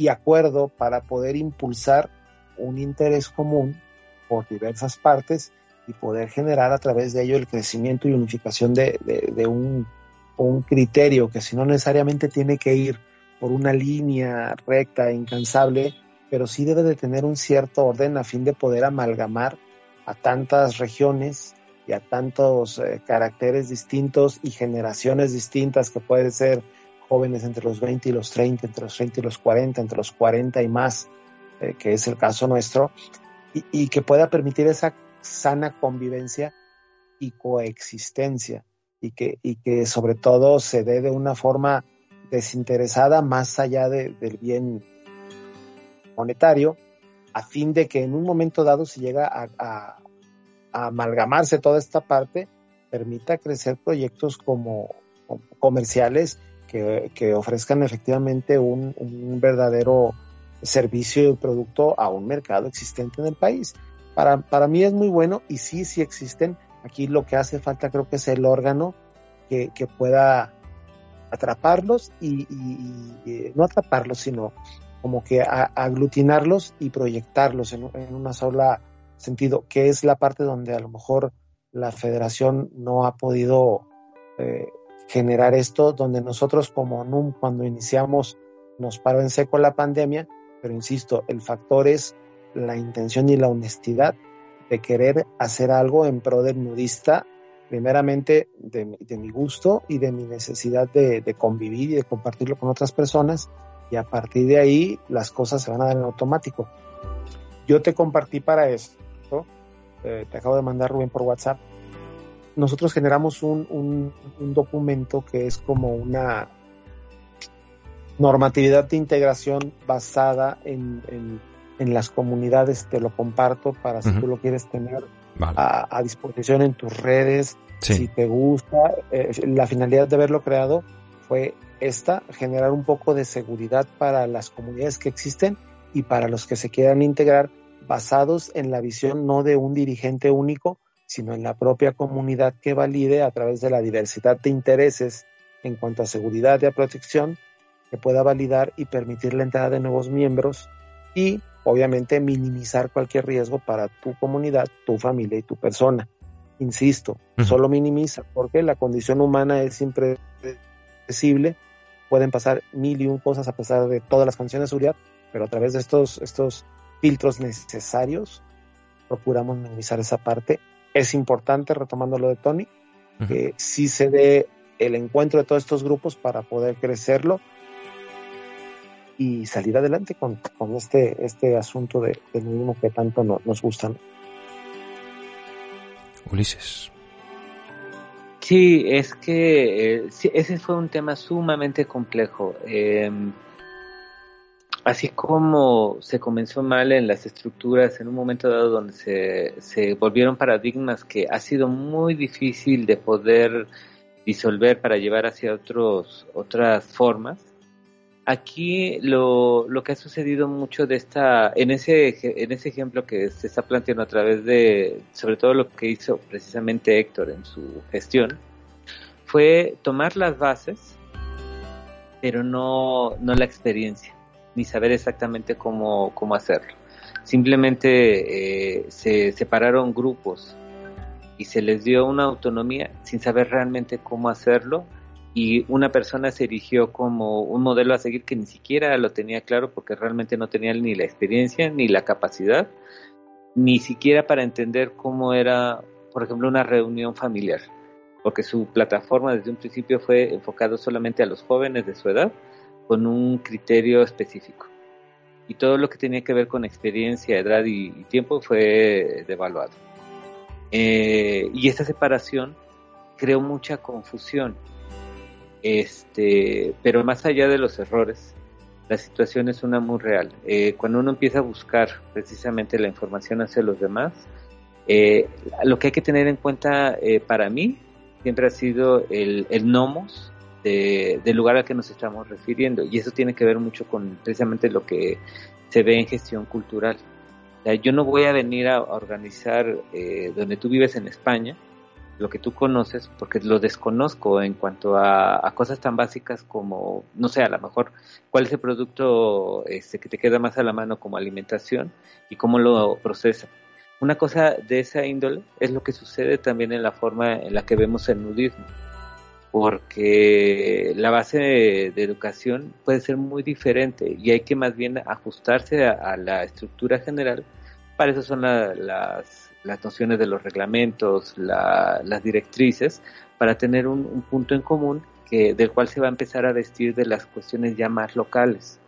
y acuerdo para poder impulsar un interés común por diversas partes y poder generar a través de ello el crecimiento y unificación de un un criterio que si no necesariamente tiene que ir por una línea recta e incansable, pero sí debe de tener un cierto orden a fin de poder amalgamar a tantas regiones y a tantos eh, caracteres distintos y generaciones distintas que pueden ser jóvenes entre los 20 y los 30, entre los 30 y los 40, entre los 40 y más, eh, que es el caso nuestro, y, que pueda permitir esa sana convivencia y coexistencia y que, y que sobre todo se dé de una forma desinteresada más allá del bien monetario, a fin de que en un momento dado si llega a, amalgamarse toda esta parte, permita crecer proyectos como, comerciales que, ofrezcan efectivamente un, un, verdadero servicio y producto a un mercado existente en el país. Para, para mí es muy bueno y sí, sí existen Aquí lo que hace falta creo que es el órgano que, pueda atraparlos y, no atraparlos, sino como que aglutinarlos y proyectarlos en, en una sola sentido, que es la parte donde a lo mejor la federación no ha podido eh, generar esto, donde nosotros como NUM cuando iniciamos nos paró en seco la pandemia, pero insisto, el factor es la intención y la honestidad de querer hacer algo en pro del nudista, primeramente de, mi gusto y de mi necesidad de, convivir y de compartirlo con otras personas, y a partir de ahí las cosas se van a dar en automático. Yo te compartí para esto, eh, te acabo de mandar Rubén por WhatsApp, nosotros generamos un, documento que es como una normatividad de integración basada en en las comunidades, te lo comparto para si tú lo quieres tener a, disposición en tus redes, si te gusta. Eh, la finalidad de haberlo creado fue esta, generar un poco de seguridad para las comunidades que existen y para los que se quieran integrar, basados en la visión no de un dirigente único, sino en la propia comunidad que valide a través de la diversidad de intereses en cuanto a seguridad y a protección, que pueda validar y permitir la entrada de nuevos miembros y obviamente minimizar cualquier riesgo para tu comunidad, tu familia y tu persona. Insisto, solo minimiza, porque la condición humana es impredecible, pueden pasar mil y un cosas a pesar de todas las condiciones de seguridad, pero a través de estos, estos filtros necesarios procuramos minimizar esa parte. Es importante, retomando lo de Tony, que sí se dé el encuentro de todos estos grupos para poder crecerlo y salir adelante con, este, este asunto de, del mismo que tanto nos gustan. Ulises. Sí, es que eh, ese fue un tema sumamente complejo. Em, así como se comenzó mal en las estructuras en un momento dado donde se, volvieron paradigmas que ha sido muy difícil de poder disolver para llevar hacia otros, otras formas, Aquí lo, lo que ha sucedido mucho de esta, en ese, en ese ejemplo que se está planteando a través de, sobre todo lo que hizo precisamente Héctor en su gestión, fue tomar las bases, pero no, no la experiencia, ni saber exactamente cómo, cómo hacerlo. Simplemente eh, se separaron grupos y se les dio una autonomía sin saber realmente cómo hacerlo y una persona se erigió como un modelo a seguir que ni siquiera lo tenía claro porque realmente no tenía ni la experiencia ni la capacidad, ni siquiera para entender cómo era, por ejemplo, una reunión familiar, porque su plataforma desde un principio fue enfocado solamente a los jóvenes de su edad con un criterio específico. Y todo lo que tenía que ver con experiencia, edad y, tiempo fue devaluado. Eh, y esta separación creó mucha confusión este, pero más allá de los errores, la situación es una muy real. Eh, cuando uno empieza a buscar precisamente la información hacia los demás, eh, lo que hay que tener en cuenta eh, para mí siempre ha sido el, el nomos de, del lugar al que nos estamos refiriendo y eso tiene que ver mucho con precisamente lo que se ve en gestión cultural. yo no voy a venir a, organizar donde tú vives en España, lo que tú conoces, porque lo desconozco en cuanto a, cosas tan básicas como, no sé, a lo mejor cuál es el producto este, que te queda más a la mano como alimentación y cómo lo procesa. Una cosa de esa índole es lo que sucede también en la forma en la que vemos el nudismo, porque la base de, educación puede ser muy diferente y hay que más bien ajustarse a, la estructura general. Para eso son las las nociones de los reglamentos, las directrices, para tener un, punto en común que, del cual se va a empezar a vestir de las cuestiones ya más locales,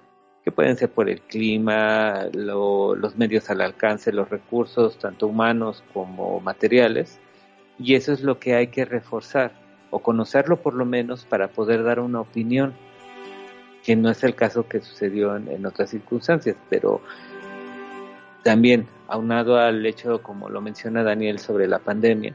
que pueden ser por el clima, los medios al alcance, los recursos, tanto humanos como materiales, y eso es lo que hay que reforzar, o conocerlo por lo menos para poder dar una opinión, que no es el caso que sucedió en, en otras circunstancias, pero también aunado al hecho, como lo menciona Daniel, sobre la pandemia.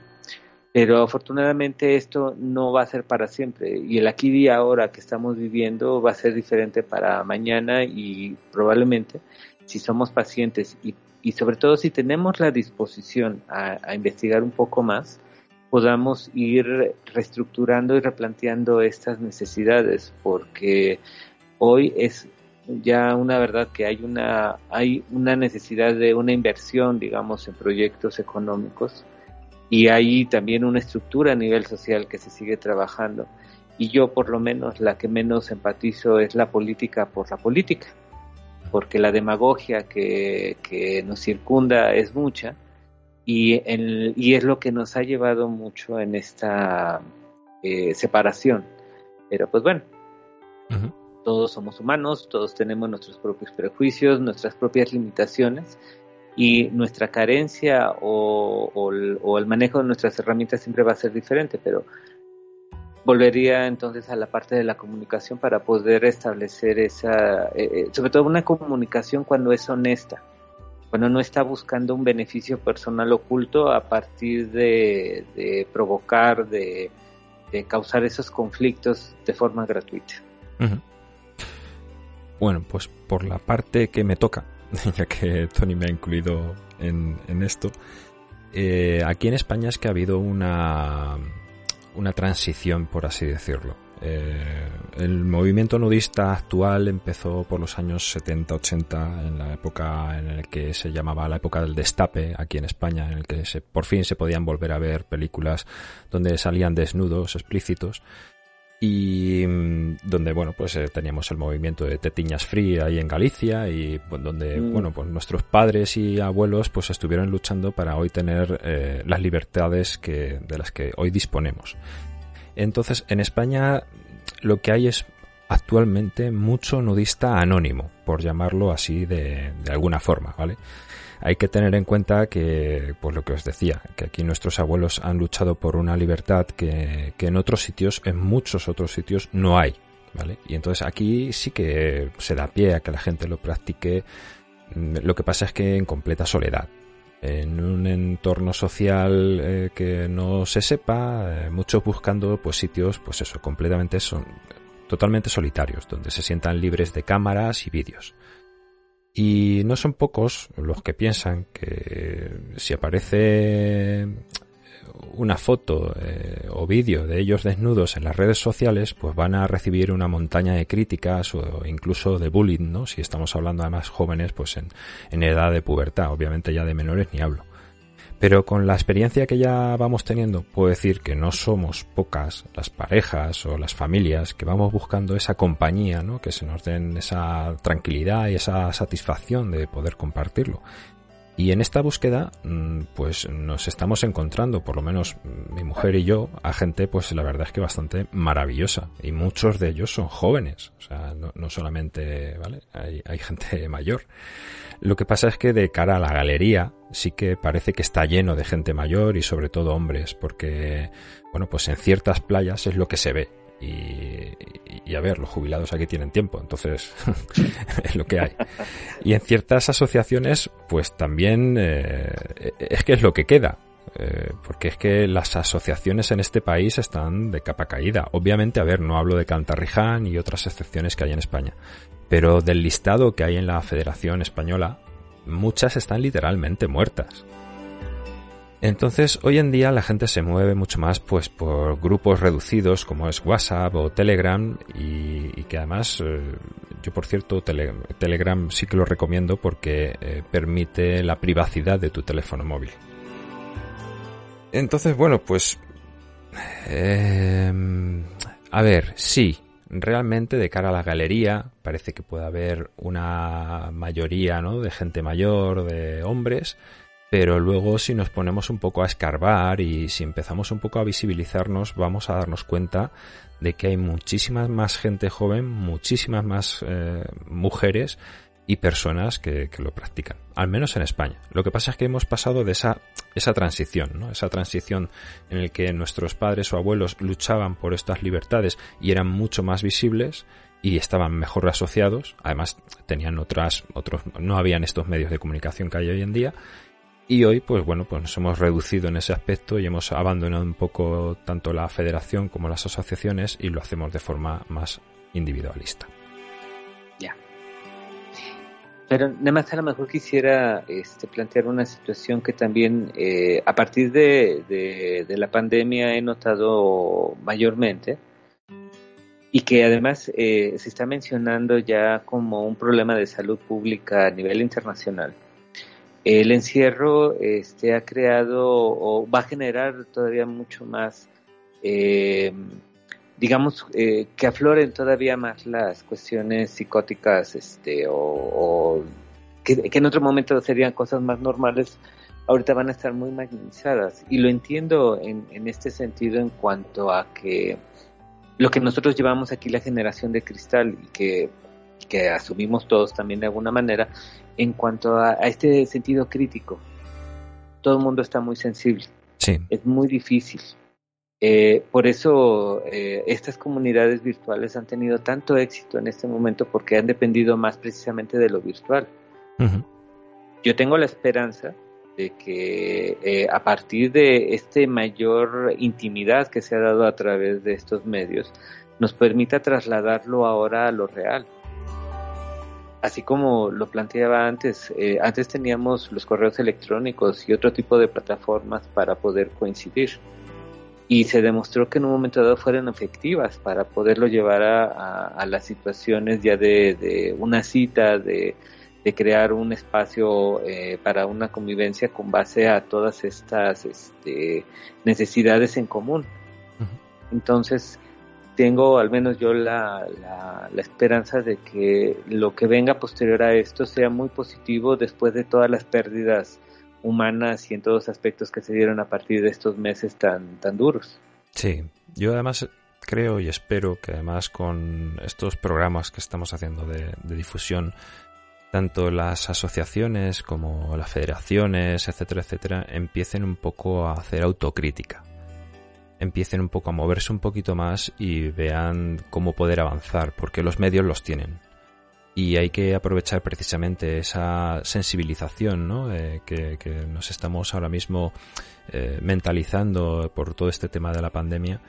Pero afortunadamente esto no va a ser para siempre y el aquí y ahora que estamos viviendo va a ser diferente para mañana y probablemente si somos pacientes y, y sobre todo si tenemos la disposición a, a investigar un poco más, podamos ir reestructurando y replanteando estas necesidades porque hoy es ya una verdad que hay una hay una necesidad de una inversión digamos en proyectos económicos y hay también una estructura a nivel social que se sigue trabajando. Y yo por lo menos la que menos empatizo es la política por la política porque la demagogia que, que nos circunda es mucha y, y es lo que nos ha llevado mucho en esta eh, separación. Pero pues bueno todos somos humanos, todos tenemos nuestros propios prejuicios, nuestras propias limitaciones y nuestra carencia o, el, manejo de nuestras herramientas siempre va a ser diferente, pero volvería entonces a la parte de la comunicación para poder establecer esa, eh, eh, sobre todo una comunicación cuando es honesta, cuando no está buscando un beneficio personal oculto a partir de, provocar, de causar esos conflictos de forma gratuita. Bueno, pues por la parte que me toca, ya que Tony me ha incluido en, esto, eh, aquí en España es que ha habido una, una transición, por así decirlo. Eh, el movimiento nudista actual empezó por los años 70-80, en la época en la que se llamaba la época del destape aquí en España, en el que se, por fin se podían volver a ver películas donde salían desnudos explícitos y mm, donde bueno pues eh, teníamos el movimiento de Tetiñas Free ahí en Galicia y pues, donde mm. bueno pues nuestros padres y abuelos pues estuvieron luchando para hoy tener eh, las libertades que de las que hoy disponemos entonces en España lo que hay es actualmente mucho nudista anónimo por llamarlo así de, alguna forma vale hay que tener en cuenta que, pues lo que os decía, que aquí nuestros abuelos han luchado por una libertad que, que en otros sitios, en muchos otros sitios, no hay. ¿Vale? Y entonces aquí sí que se da pie a que la gente lo practique. Mm, lo que pasa es que en completa soledad. En un entorno social eh, que no se sepa, eh, muchos buscando pues sitios, pues eso, completamente son totalmente solitarios, donde se sientan libres de cámaras y vídeos. Y no son pocos los que piensan que si aparece una foto eh, o vídeo de ellos desnudos en las redes sociales, pues van a recibir una montaña de críticas o incluso de bullying, ¿no? Si estamos hablando además jóvenes, pues en, en edad de pubertad, obviamente ya de menores ni hablo. Pero con la experiencia que ya vamos teniendo, puedo decir que no somos pocas las parejas o las familias que vamos buscando esa compañía, ¿no? Que se nos den esa tranquilidad y esa satisfacción de poder compartirlo. Y en esta búsqueda, mm, pues nos estamos encontrando, por lo menos mi mujer y yo, a gente, pues la verdad es que bastante maravillosa. Y muchos de ellos son jóvenes. O sea, no, solamente, ¿vale? Hay gente mayor. Lo que pasa es que de cara a la galería sí que parece que está lleno de gente mayor y sobre todo hombres, porque, bueno, pues en ciertas playas es lo que se ve. Y, a ver, los jubilados aquí tienen tiempo, entonces es lo que hay. Y en ciertas asociaciones, pues también eh, es que es lo que queda. Eh, porque es que las asociaciones en este país están de capa caída. Obviamente, a ver, no hablo de Cantarriján y otras excepciones que hay en España, pero del listado que hay en la Federación Española, muchas están literalmente muertas. Entonces, hoy en día la gente se mueve mucho más pues por grupos reducidos como es WhatsApp o Telegram y, que además eh, yo por cierto Telegram sí que lo recomiendo porque eh, permite la privacidad de tu teléfono móvil. Entonces, bueno, pues eh, a ver, sí, realmente de cara a la galería parece que puede haber una mayoría ¿no? de gente mayor, de hombres, pero luego si nos ponemos un poco a escarbar y si empezamos un poco a visibilizarnos vamos a darnos cuenta de que hay muchísimas más gente joven, muchísimas más eh, mujeres y personas que, lo practican, al menos en España. Lo que pasa es que hemos pasado de esa, esa transición, ¿no? esa transición en el que nuestros padres o abuelos luchaban por estas libertades y eran mucho más visibles y estaban mejor asociados, además tenían otras, otros, no habían estos medios de comunicación que hay hoy en día, y hoy, pues bueno, pues nos hemos reducido en ese aspecto y hemos abandonado un poco tanto la federación como las asociaciones y lo hacemos de forma más individualista. Pero nada más a lo mejor quisiera este, plantear una situación que también eh, a partir de, la pandemia he notado mayormente y que además eh, se está mencionando ya como un problema de salud pública a nivel internacional. El encierro este, ha creado o va a generar todavía mucho más eh, digamos, eh, que afloren todavía más las cuestiones psicóticas, este, o, que, en otro momento serían cosas más normales, ahorita van a estar muy magnificadas. Y lo entiendo en, en este sentido en cuanto a que lo que nosotros llevamos aquí, la generación de cristal, y que, que asumimos todos también de alguna manera, en cuanto a, a este sentido crítico. Todo el mundo está muy sensible. Sí. Es muy difícil. Eh, por eso eh, estas comunidades virtuales han tenido tanto éxito en este momento porque han dependido más precisamente de lo virtual. Yo tengo la esperanza de que eh, a partir de este mayor intimidad que se ha dado a través de estos medios, nos permita trasladarlo ahora a lo real. Así como lo planteaba antes, eh, antes teníamos los correos electrónicos y otro tipo de plataformas para poder coincidir. Y se demostró que en un momento dado fueron efectivas para poderlo llevar a, las situaciones ya de, una cita, de, crear un espacio eh, para una convivencia con base a todas estas este, necesidades en común. Entonces, tengo al menos yo la, la, esperanza de que lo que venga posterior a esto sea muy positivo después de todas las pérdidas humanas y en todos los aspectos que se dieron a partir de estos meses tan, tan duros. Sí, yo además creo y espero que además con estos programas que estamos haciendo de, de difusión, tanto las asociaciones como las federaciones, etcétera, etcétera, empiecen un poco a hacer autocrítica empiecen un poco a moverse un poquito más y vean cómo poder avanzar, porque los medios los tienen. Y hay que aprovechar precisamente esa sensibilización ¿no? Eh, que, nos estamos ahora mismo eh, mentalizando por todo este tema de la pandemia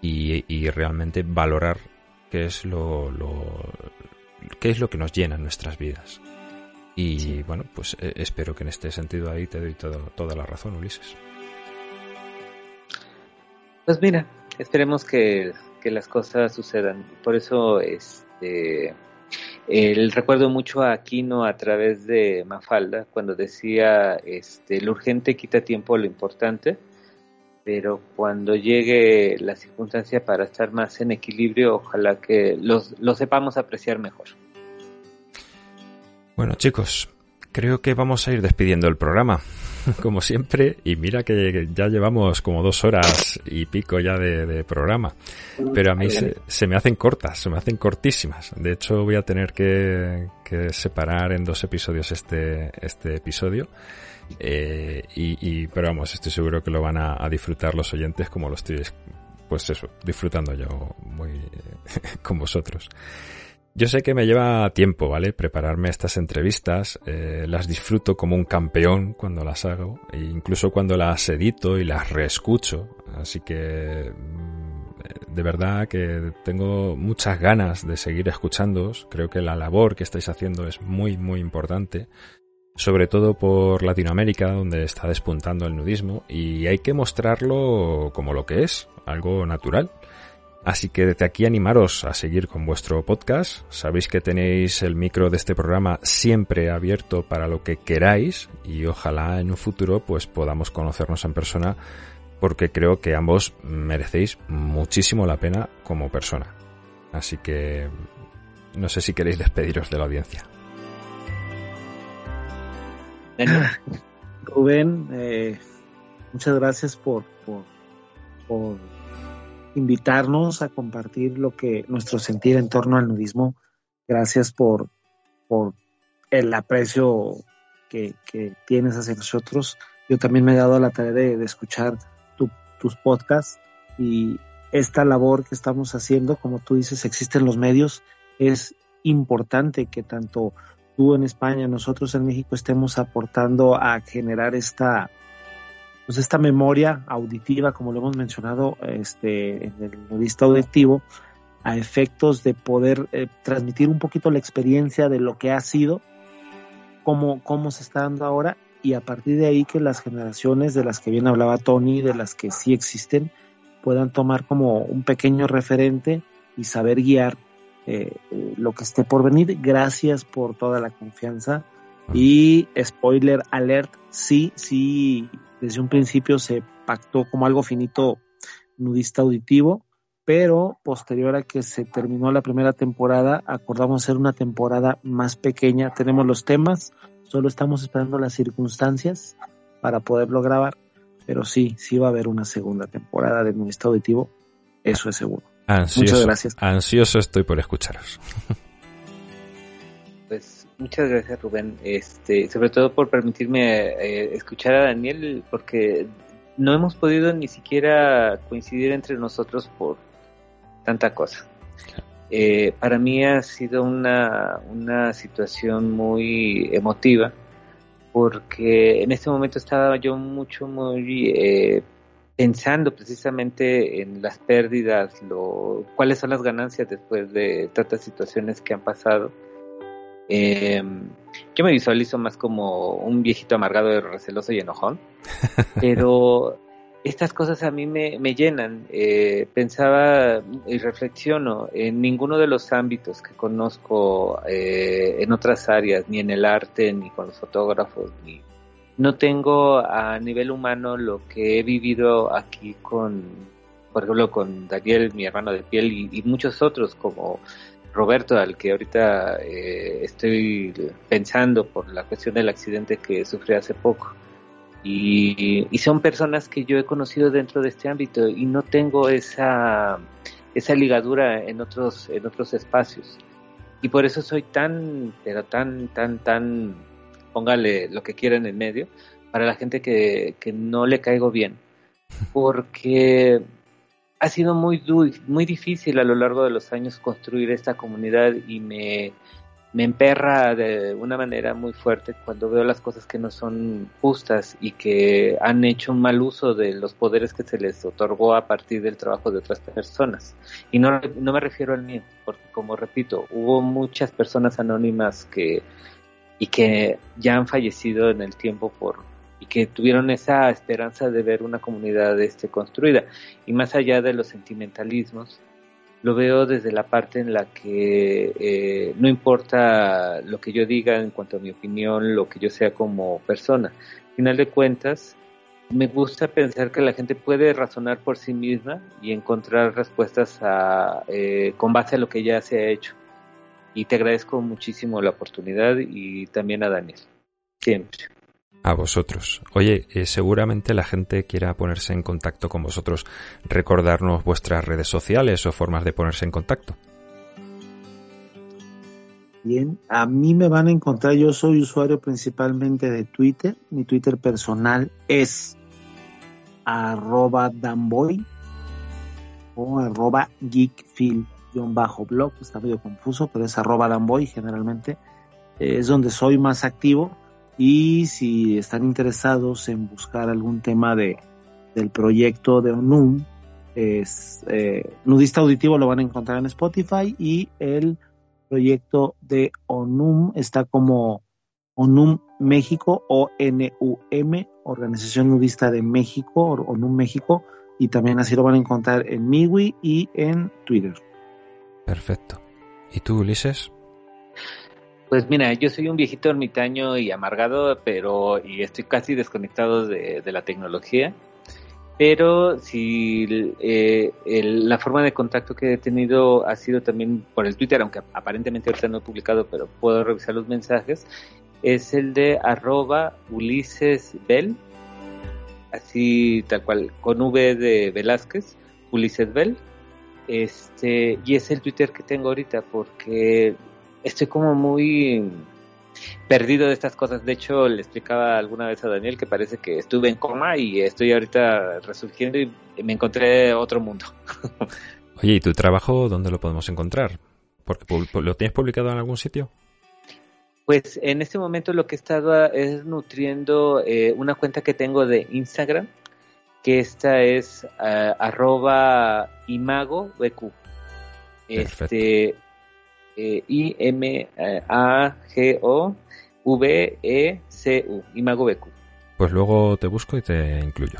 y, realmente valorar qué es lo, qué es lo que nos llena en nuestras vidas. Y bueno, pues eh, espero que en este sentido ahí te doy toda la razón, Ulises. Pues mira, esperemos que, las cosas sucedan. Por eso, este, el recuerdo mucho a Aquino a través de Mafalda cuando decía, este, lo urgente quita tiempo a lo importante, pero cuando llegue la circunstancia para estar más en equilibrio, ojalá que los, lo sepamos apreciar mejor. Bueno chicos, creo que vamos a ir despidiendo el programa. como siempre, y mira que ya llevamos como dos horas y pico ya de, programa, pero a mí se, me hacen cortas, se me hacen cortísimas. De hecho, voy a tener que, separar en dos episodios este, este episodio. Eh, y, pero vamos, estoy seguro que lo van a, a disfrutar los oyentes como lo estoy, pues eso, disfrutando yo muy con vosotros. Yo sé que me lleva tiempo, ¿vale? Prepararme estas entrevistas. Eh, las disfruto como un campeón cuando las hago. E incluso cuando las edito y las reescucho. Así que mm, de verdad que tengo muchas ganas de seguir escuchándoos. Creo que la labor que estáis haciendo es muy, muy importante. Sobre todo por Latinoamérica, donde está despuntando el nudismo. Y hay que mostrarlo como lo que es, algo natural. Así que desde aquí animaros a seguir con vuestro podcast. Sabéis que tenéis el micro de este programa siempre abierto para lo que queráis y ojalá en un futuro pues podamos conocernos en persona porque creo que ambos merecéis muchísimo la pena como persona. Así que no sé si queréis despediros de la audiencia. Rubén, eh, muchas gracias por, por, por invitarnos a compartir lo que nuestro sentir en torno al nudismo. Gracias por, por el aprecio que, tienes hacia nosotros. Yo también me he dado la tarea de, escuchar tus podcasts y esta labor que estamos haciendo, como tú dices, existen los medios, es importante que tanto tú en España, nosotros en México estemos aportando a generar esta, pues esta memoria auditiva, como lo hemos mencionado este, en el nudista auditivo, a efectos de poder eh, transmitir un poquito la experiencia de lo que ha sido, cómo, cómo se está dando ahora, y a partir de ahí que las generaciones de las que bien hablaba Tony, de las que sí existen, puedan tomar como un pequeño referente y saber guiar eh, lo que esté por venir. Gracias por toda la confianza. Y spoiler alert, sí, sí desde un principio se pactó como algo finito nudista auditivo, pero posterior a que se terminó la primera temporada, acordamos hacer una temporada más pequeña. Tenemos los temas, solo estamos esperando las circunstancias para poderlo grabar, pero sí, sí va a haber una segunda temporada de Nudista Auditivo, eso es seguro. Muchas gracias. Ansioso estoy por escucharos. Muchas gracias Rubén, este, sobre todo por permitirme eh, escuchar a Daniel, porque no hemos podido ni siquiera coincidir entre nosotros por tanta cosa. Eh, para mí ha sido una, una situación muy emotiva, porque en este momento estaba yo mucho, muy eh, pensando precisamente en las pérdidas, lo, cuáles son las ganancias después de tantas situaciones que han pasado. Eh, yo me visualizo más como un viejito amargado, receloso y enojón, pero estas cosas a mí me, me llenan. Eh, pensaba y reflexiono en ninguno de los ámbitos que conozco eh, en otras áreas, ni en el arte, ni con los fotógrafos, ni no tengo a nivel humano lo que he vivido aquí con, por ejemplo, con Daniel, mi hermano de piel, y, muchos otros como Roberto, al que ahorita eh, estoy pensando por la cuestión del accidente que sufrí hace poco. Y, y, son personas que yo he conocido dentro de este ámbito y no tengo esa, esa ligadura en otros, en otros espacios. Y por eso soy tan, pero tan, tan, tan póngale lo que quieran en medio, para la gente que, que no le caigo bien. Porque ha sido muy, muy difícil a lo largo de los años construir esta comunidad y me, me emperra de una manera muy fuerte cuando veo las cosas que no son justas y que han hecho un mal uso de los poderes que se les otorgó a partir del trabajo de otras personas. Y no, no me refiero al mío, porque como repito, hubo muchas personas anónimas que y que ya han fallecido en el tiempo por y que tuvieron esa esperanza de ver una comunidad este construida y más allá de los sentimentalismos lo veo desde la parte en la que eh, no importa lo que yo diga en cuanto a mi opinión, lo que yo sea como persona. Al final de cuentas, me gusta pensar que la gente puede razonar por sí misma y encontrar respuestas a, eh, con base a lo que ya se ha hecho y te agradezco muchísimo la oportunidad y también a Daniel. Siempre. A vosotros. Oye, eh, seguramente la gente quiera ponerse en contacto con vosotros. Recordarnos vuestras redes sociales o formas de ponerse en contacto. Bien, a mí me van a encontrar, yo soy usuario principalmente de Twitter. Mi Twitter personal es arroba danboy o arroba geekfield bajo blog, está medio confuso, pero es arroba danboy generalmente, es donde soy más activo y si están interesados en buscar algún tema de, del proyecto de ONUM, eh, Nudista Auditivo lo van a encontrar en Spotify y el proyecto de ONUM está como ONUM México, O-N-U-M, Organización Nudista de México, ONUM México, y también así lo van a encontrar en Miwi y en Twitter. Perfecto. ¿Y tú, Ulises? Pues mira, yo soy un viejito ermitaño y amargado, pero y estoy casi desconectado de, la tecnología. Pero si eh, la forma de contacto que he tenido ha sido también por el Twitter, aunque aparentemente ahorita no he publicado, pero puedo revisar los mensajes, es el de arroba Ulises Bell, así tal cual, con V de Velázquez, Ulises Bell, este, y es el Twitter que tengo ahorita porque estoy como muy perdido de estas cosas. De hecho, le explicaba alguna vez a Daniel que parece que estuve en coma y estoy ahorita resurgiendo y me encontré otro mundo. Oye, ¿y tu trabajo dónde lo podemos encontrar? Porque ¿Lo tienes publicado en algún sitio? Pues en este momento lo que he estado es nutriendo eh, una cuenta que tengo de Instagram que esta es uh, arroba imago Este, eh, I-M-A-G-O-V-E-C-U, imago Pues luego te busco y te incluyo.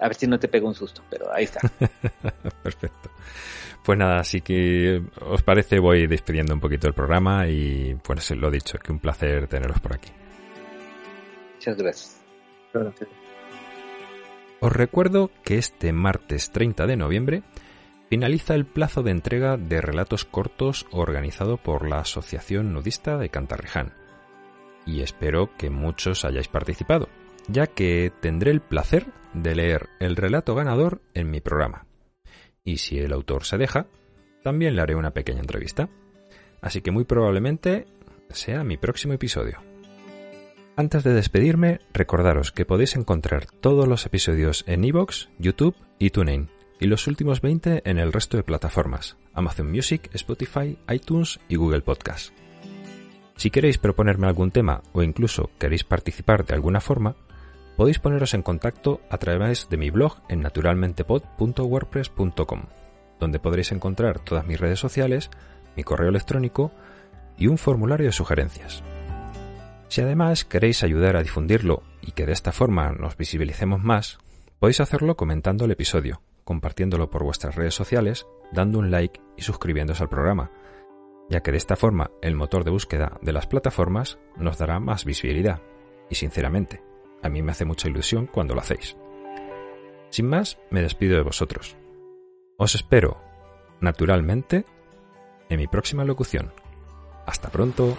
a ver si no te pego un susto, pero ahí está. Perfecto. Pues nada, así que os parece voy despidiendo un poquito el programa y pues lo dicho, que un placer teneros por aquí. Muchas gracias. Gracias. Os recuerdo que este martes 30 de noviembre finaliza el plazo de entrega de relatos cortos organizado por la Asociación Nudista de Cantarreján. Y espero que muchos hayáis participado, ya que tendré el placer de leer el relato ganador en mi programa. Y si el autor se deja, también le haré una pequeña entrevista. Así que muy probablemente sea mi próximo episodio. Antes de despedirme, recordaros que podéis encontrar todos los episodios en iVoox, YouTube y TuneIn, y los últimos 20 en el resto de plataformas, Amazon Music, Spotify, iTunes y Google Podcast. Si queréis proponerme algún tema o incluso queréis participar de alguna forma, podéis poneros en contacto a través de mi blog en naturalmentepod.wordpress.com, donde podréis encontrar todas mis redes sociales, mi correo electrónico y un formulario de sugerencias. Si además queréis ayudar a difundirlo y que de esta forma nos visibilicemos más, podéis hacerlo comentando el episodio, compartiéndolo por vuestras redes sociales, dando un like y suscribiéndose al programa, ya que de esta forma el motor de búsqueda de las plataformas nos dará más visibilidad. Y sinceramente, a mí me hace mucha ilusión cuando lo hacéis. Sin más, me despido de vosotros. Os espero, naturalmente, en mi próxima locución. Hasta pronto.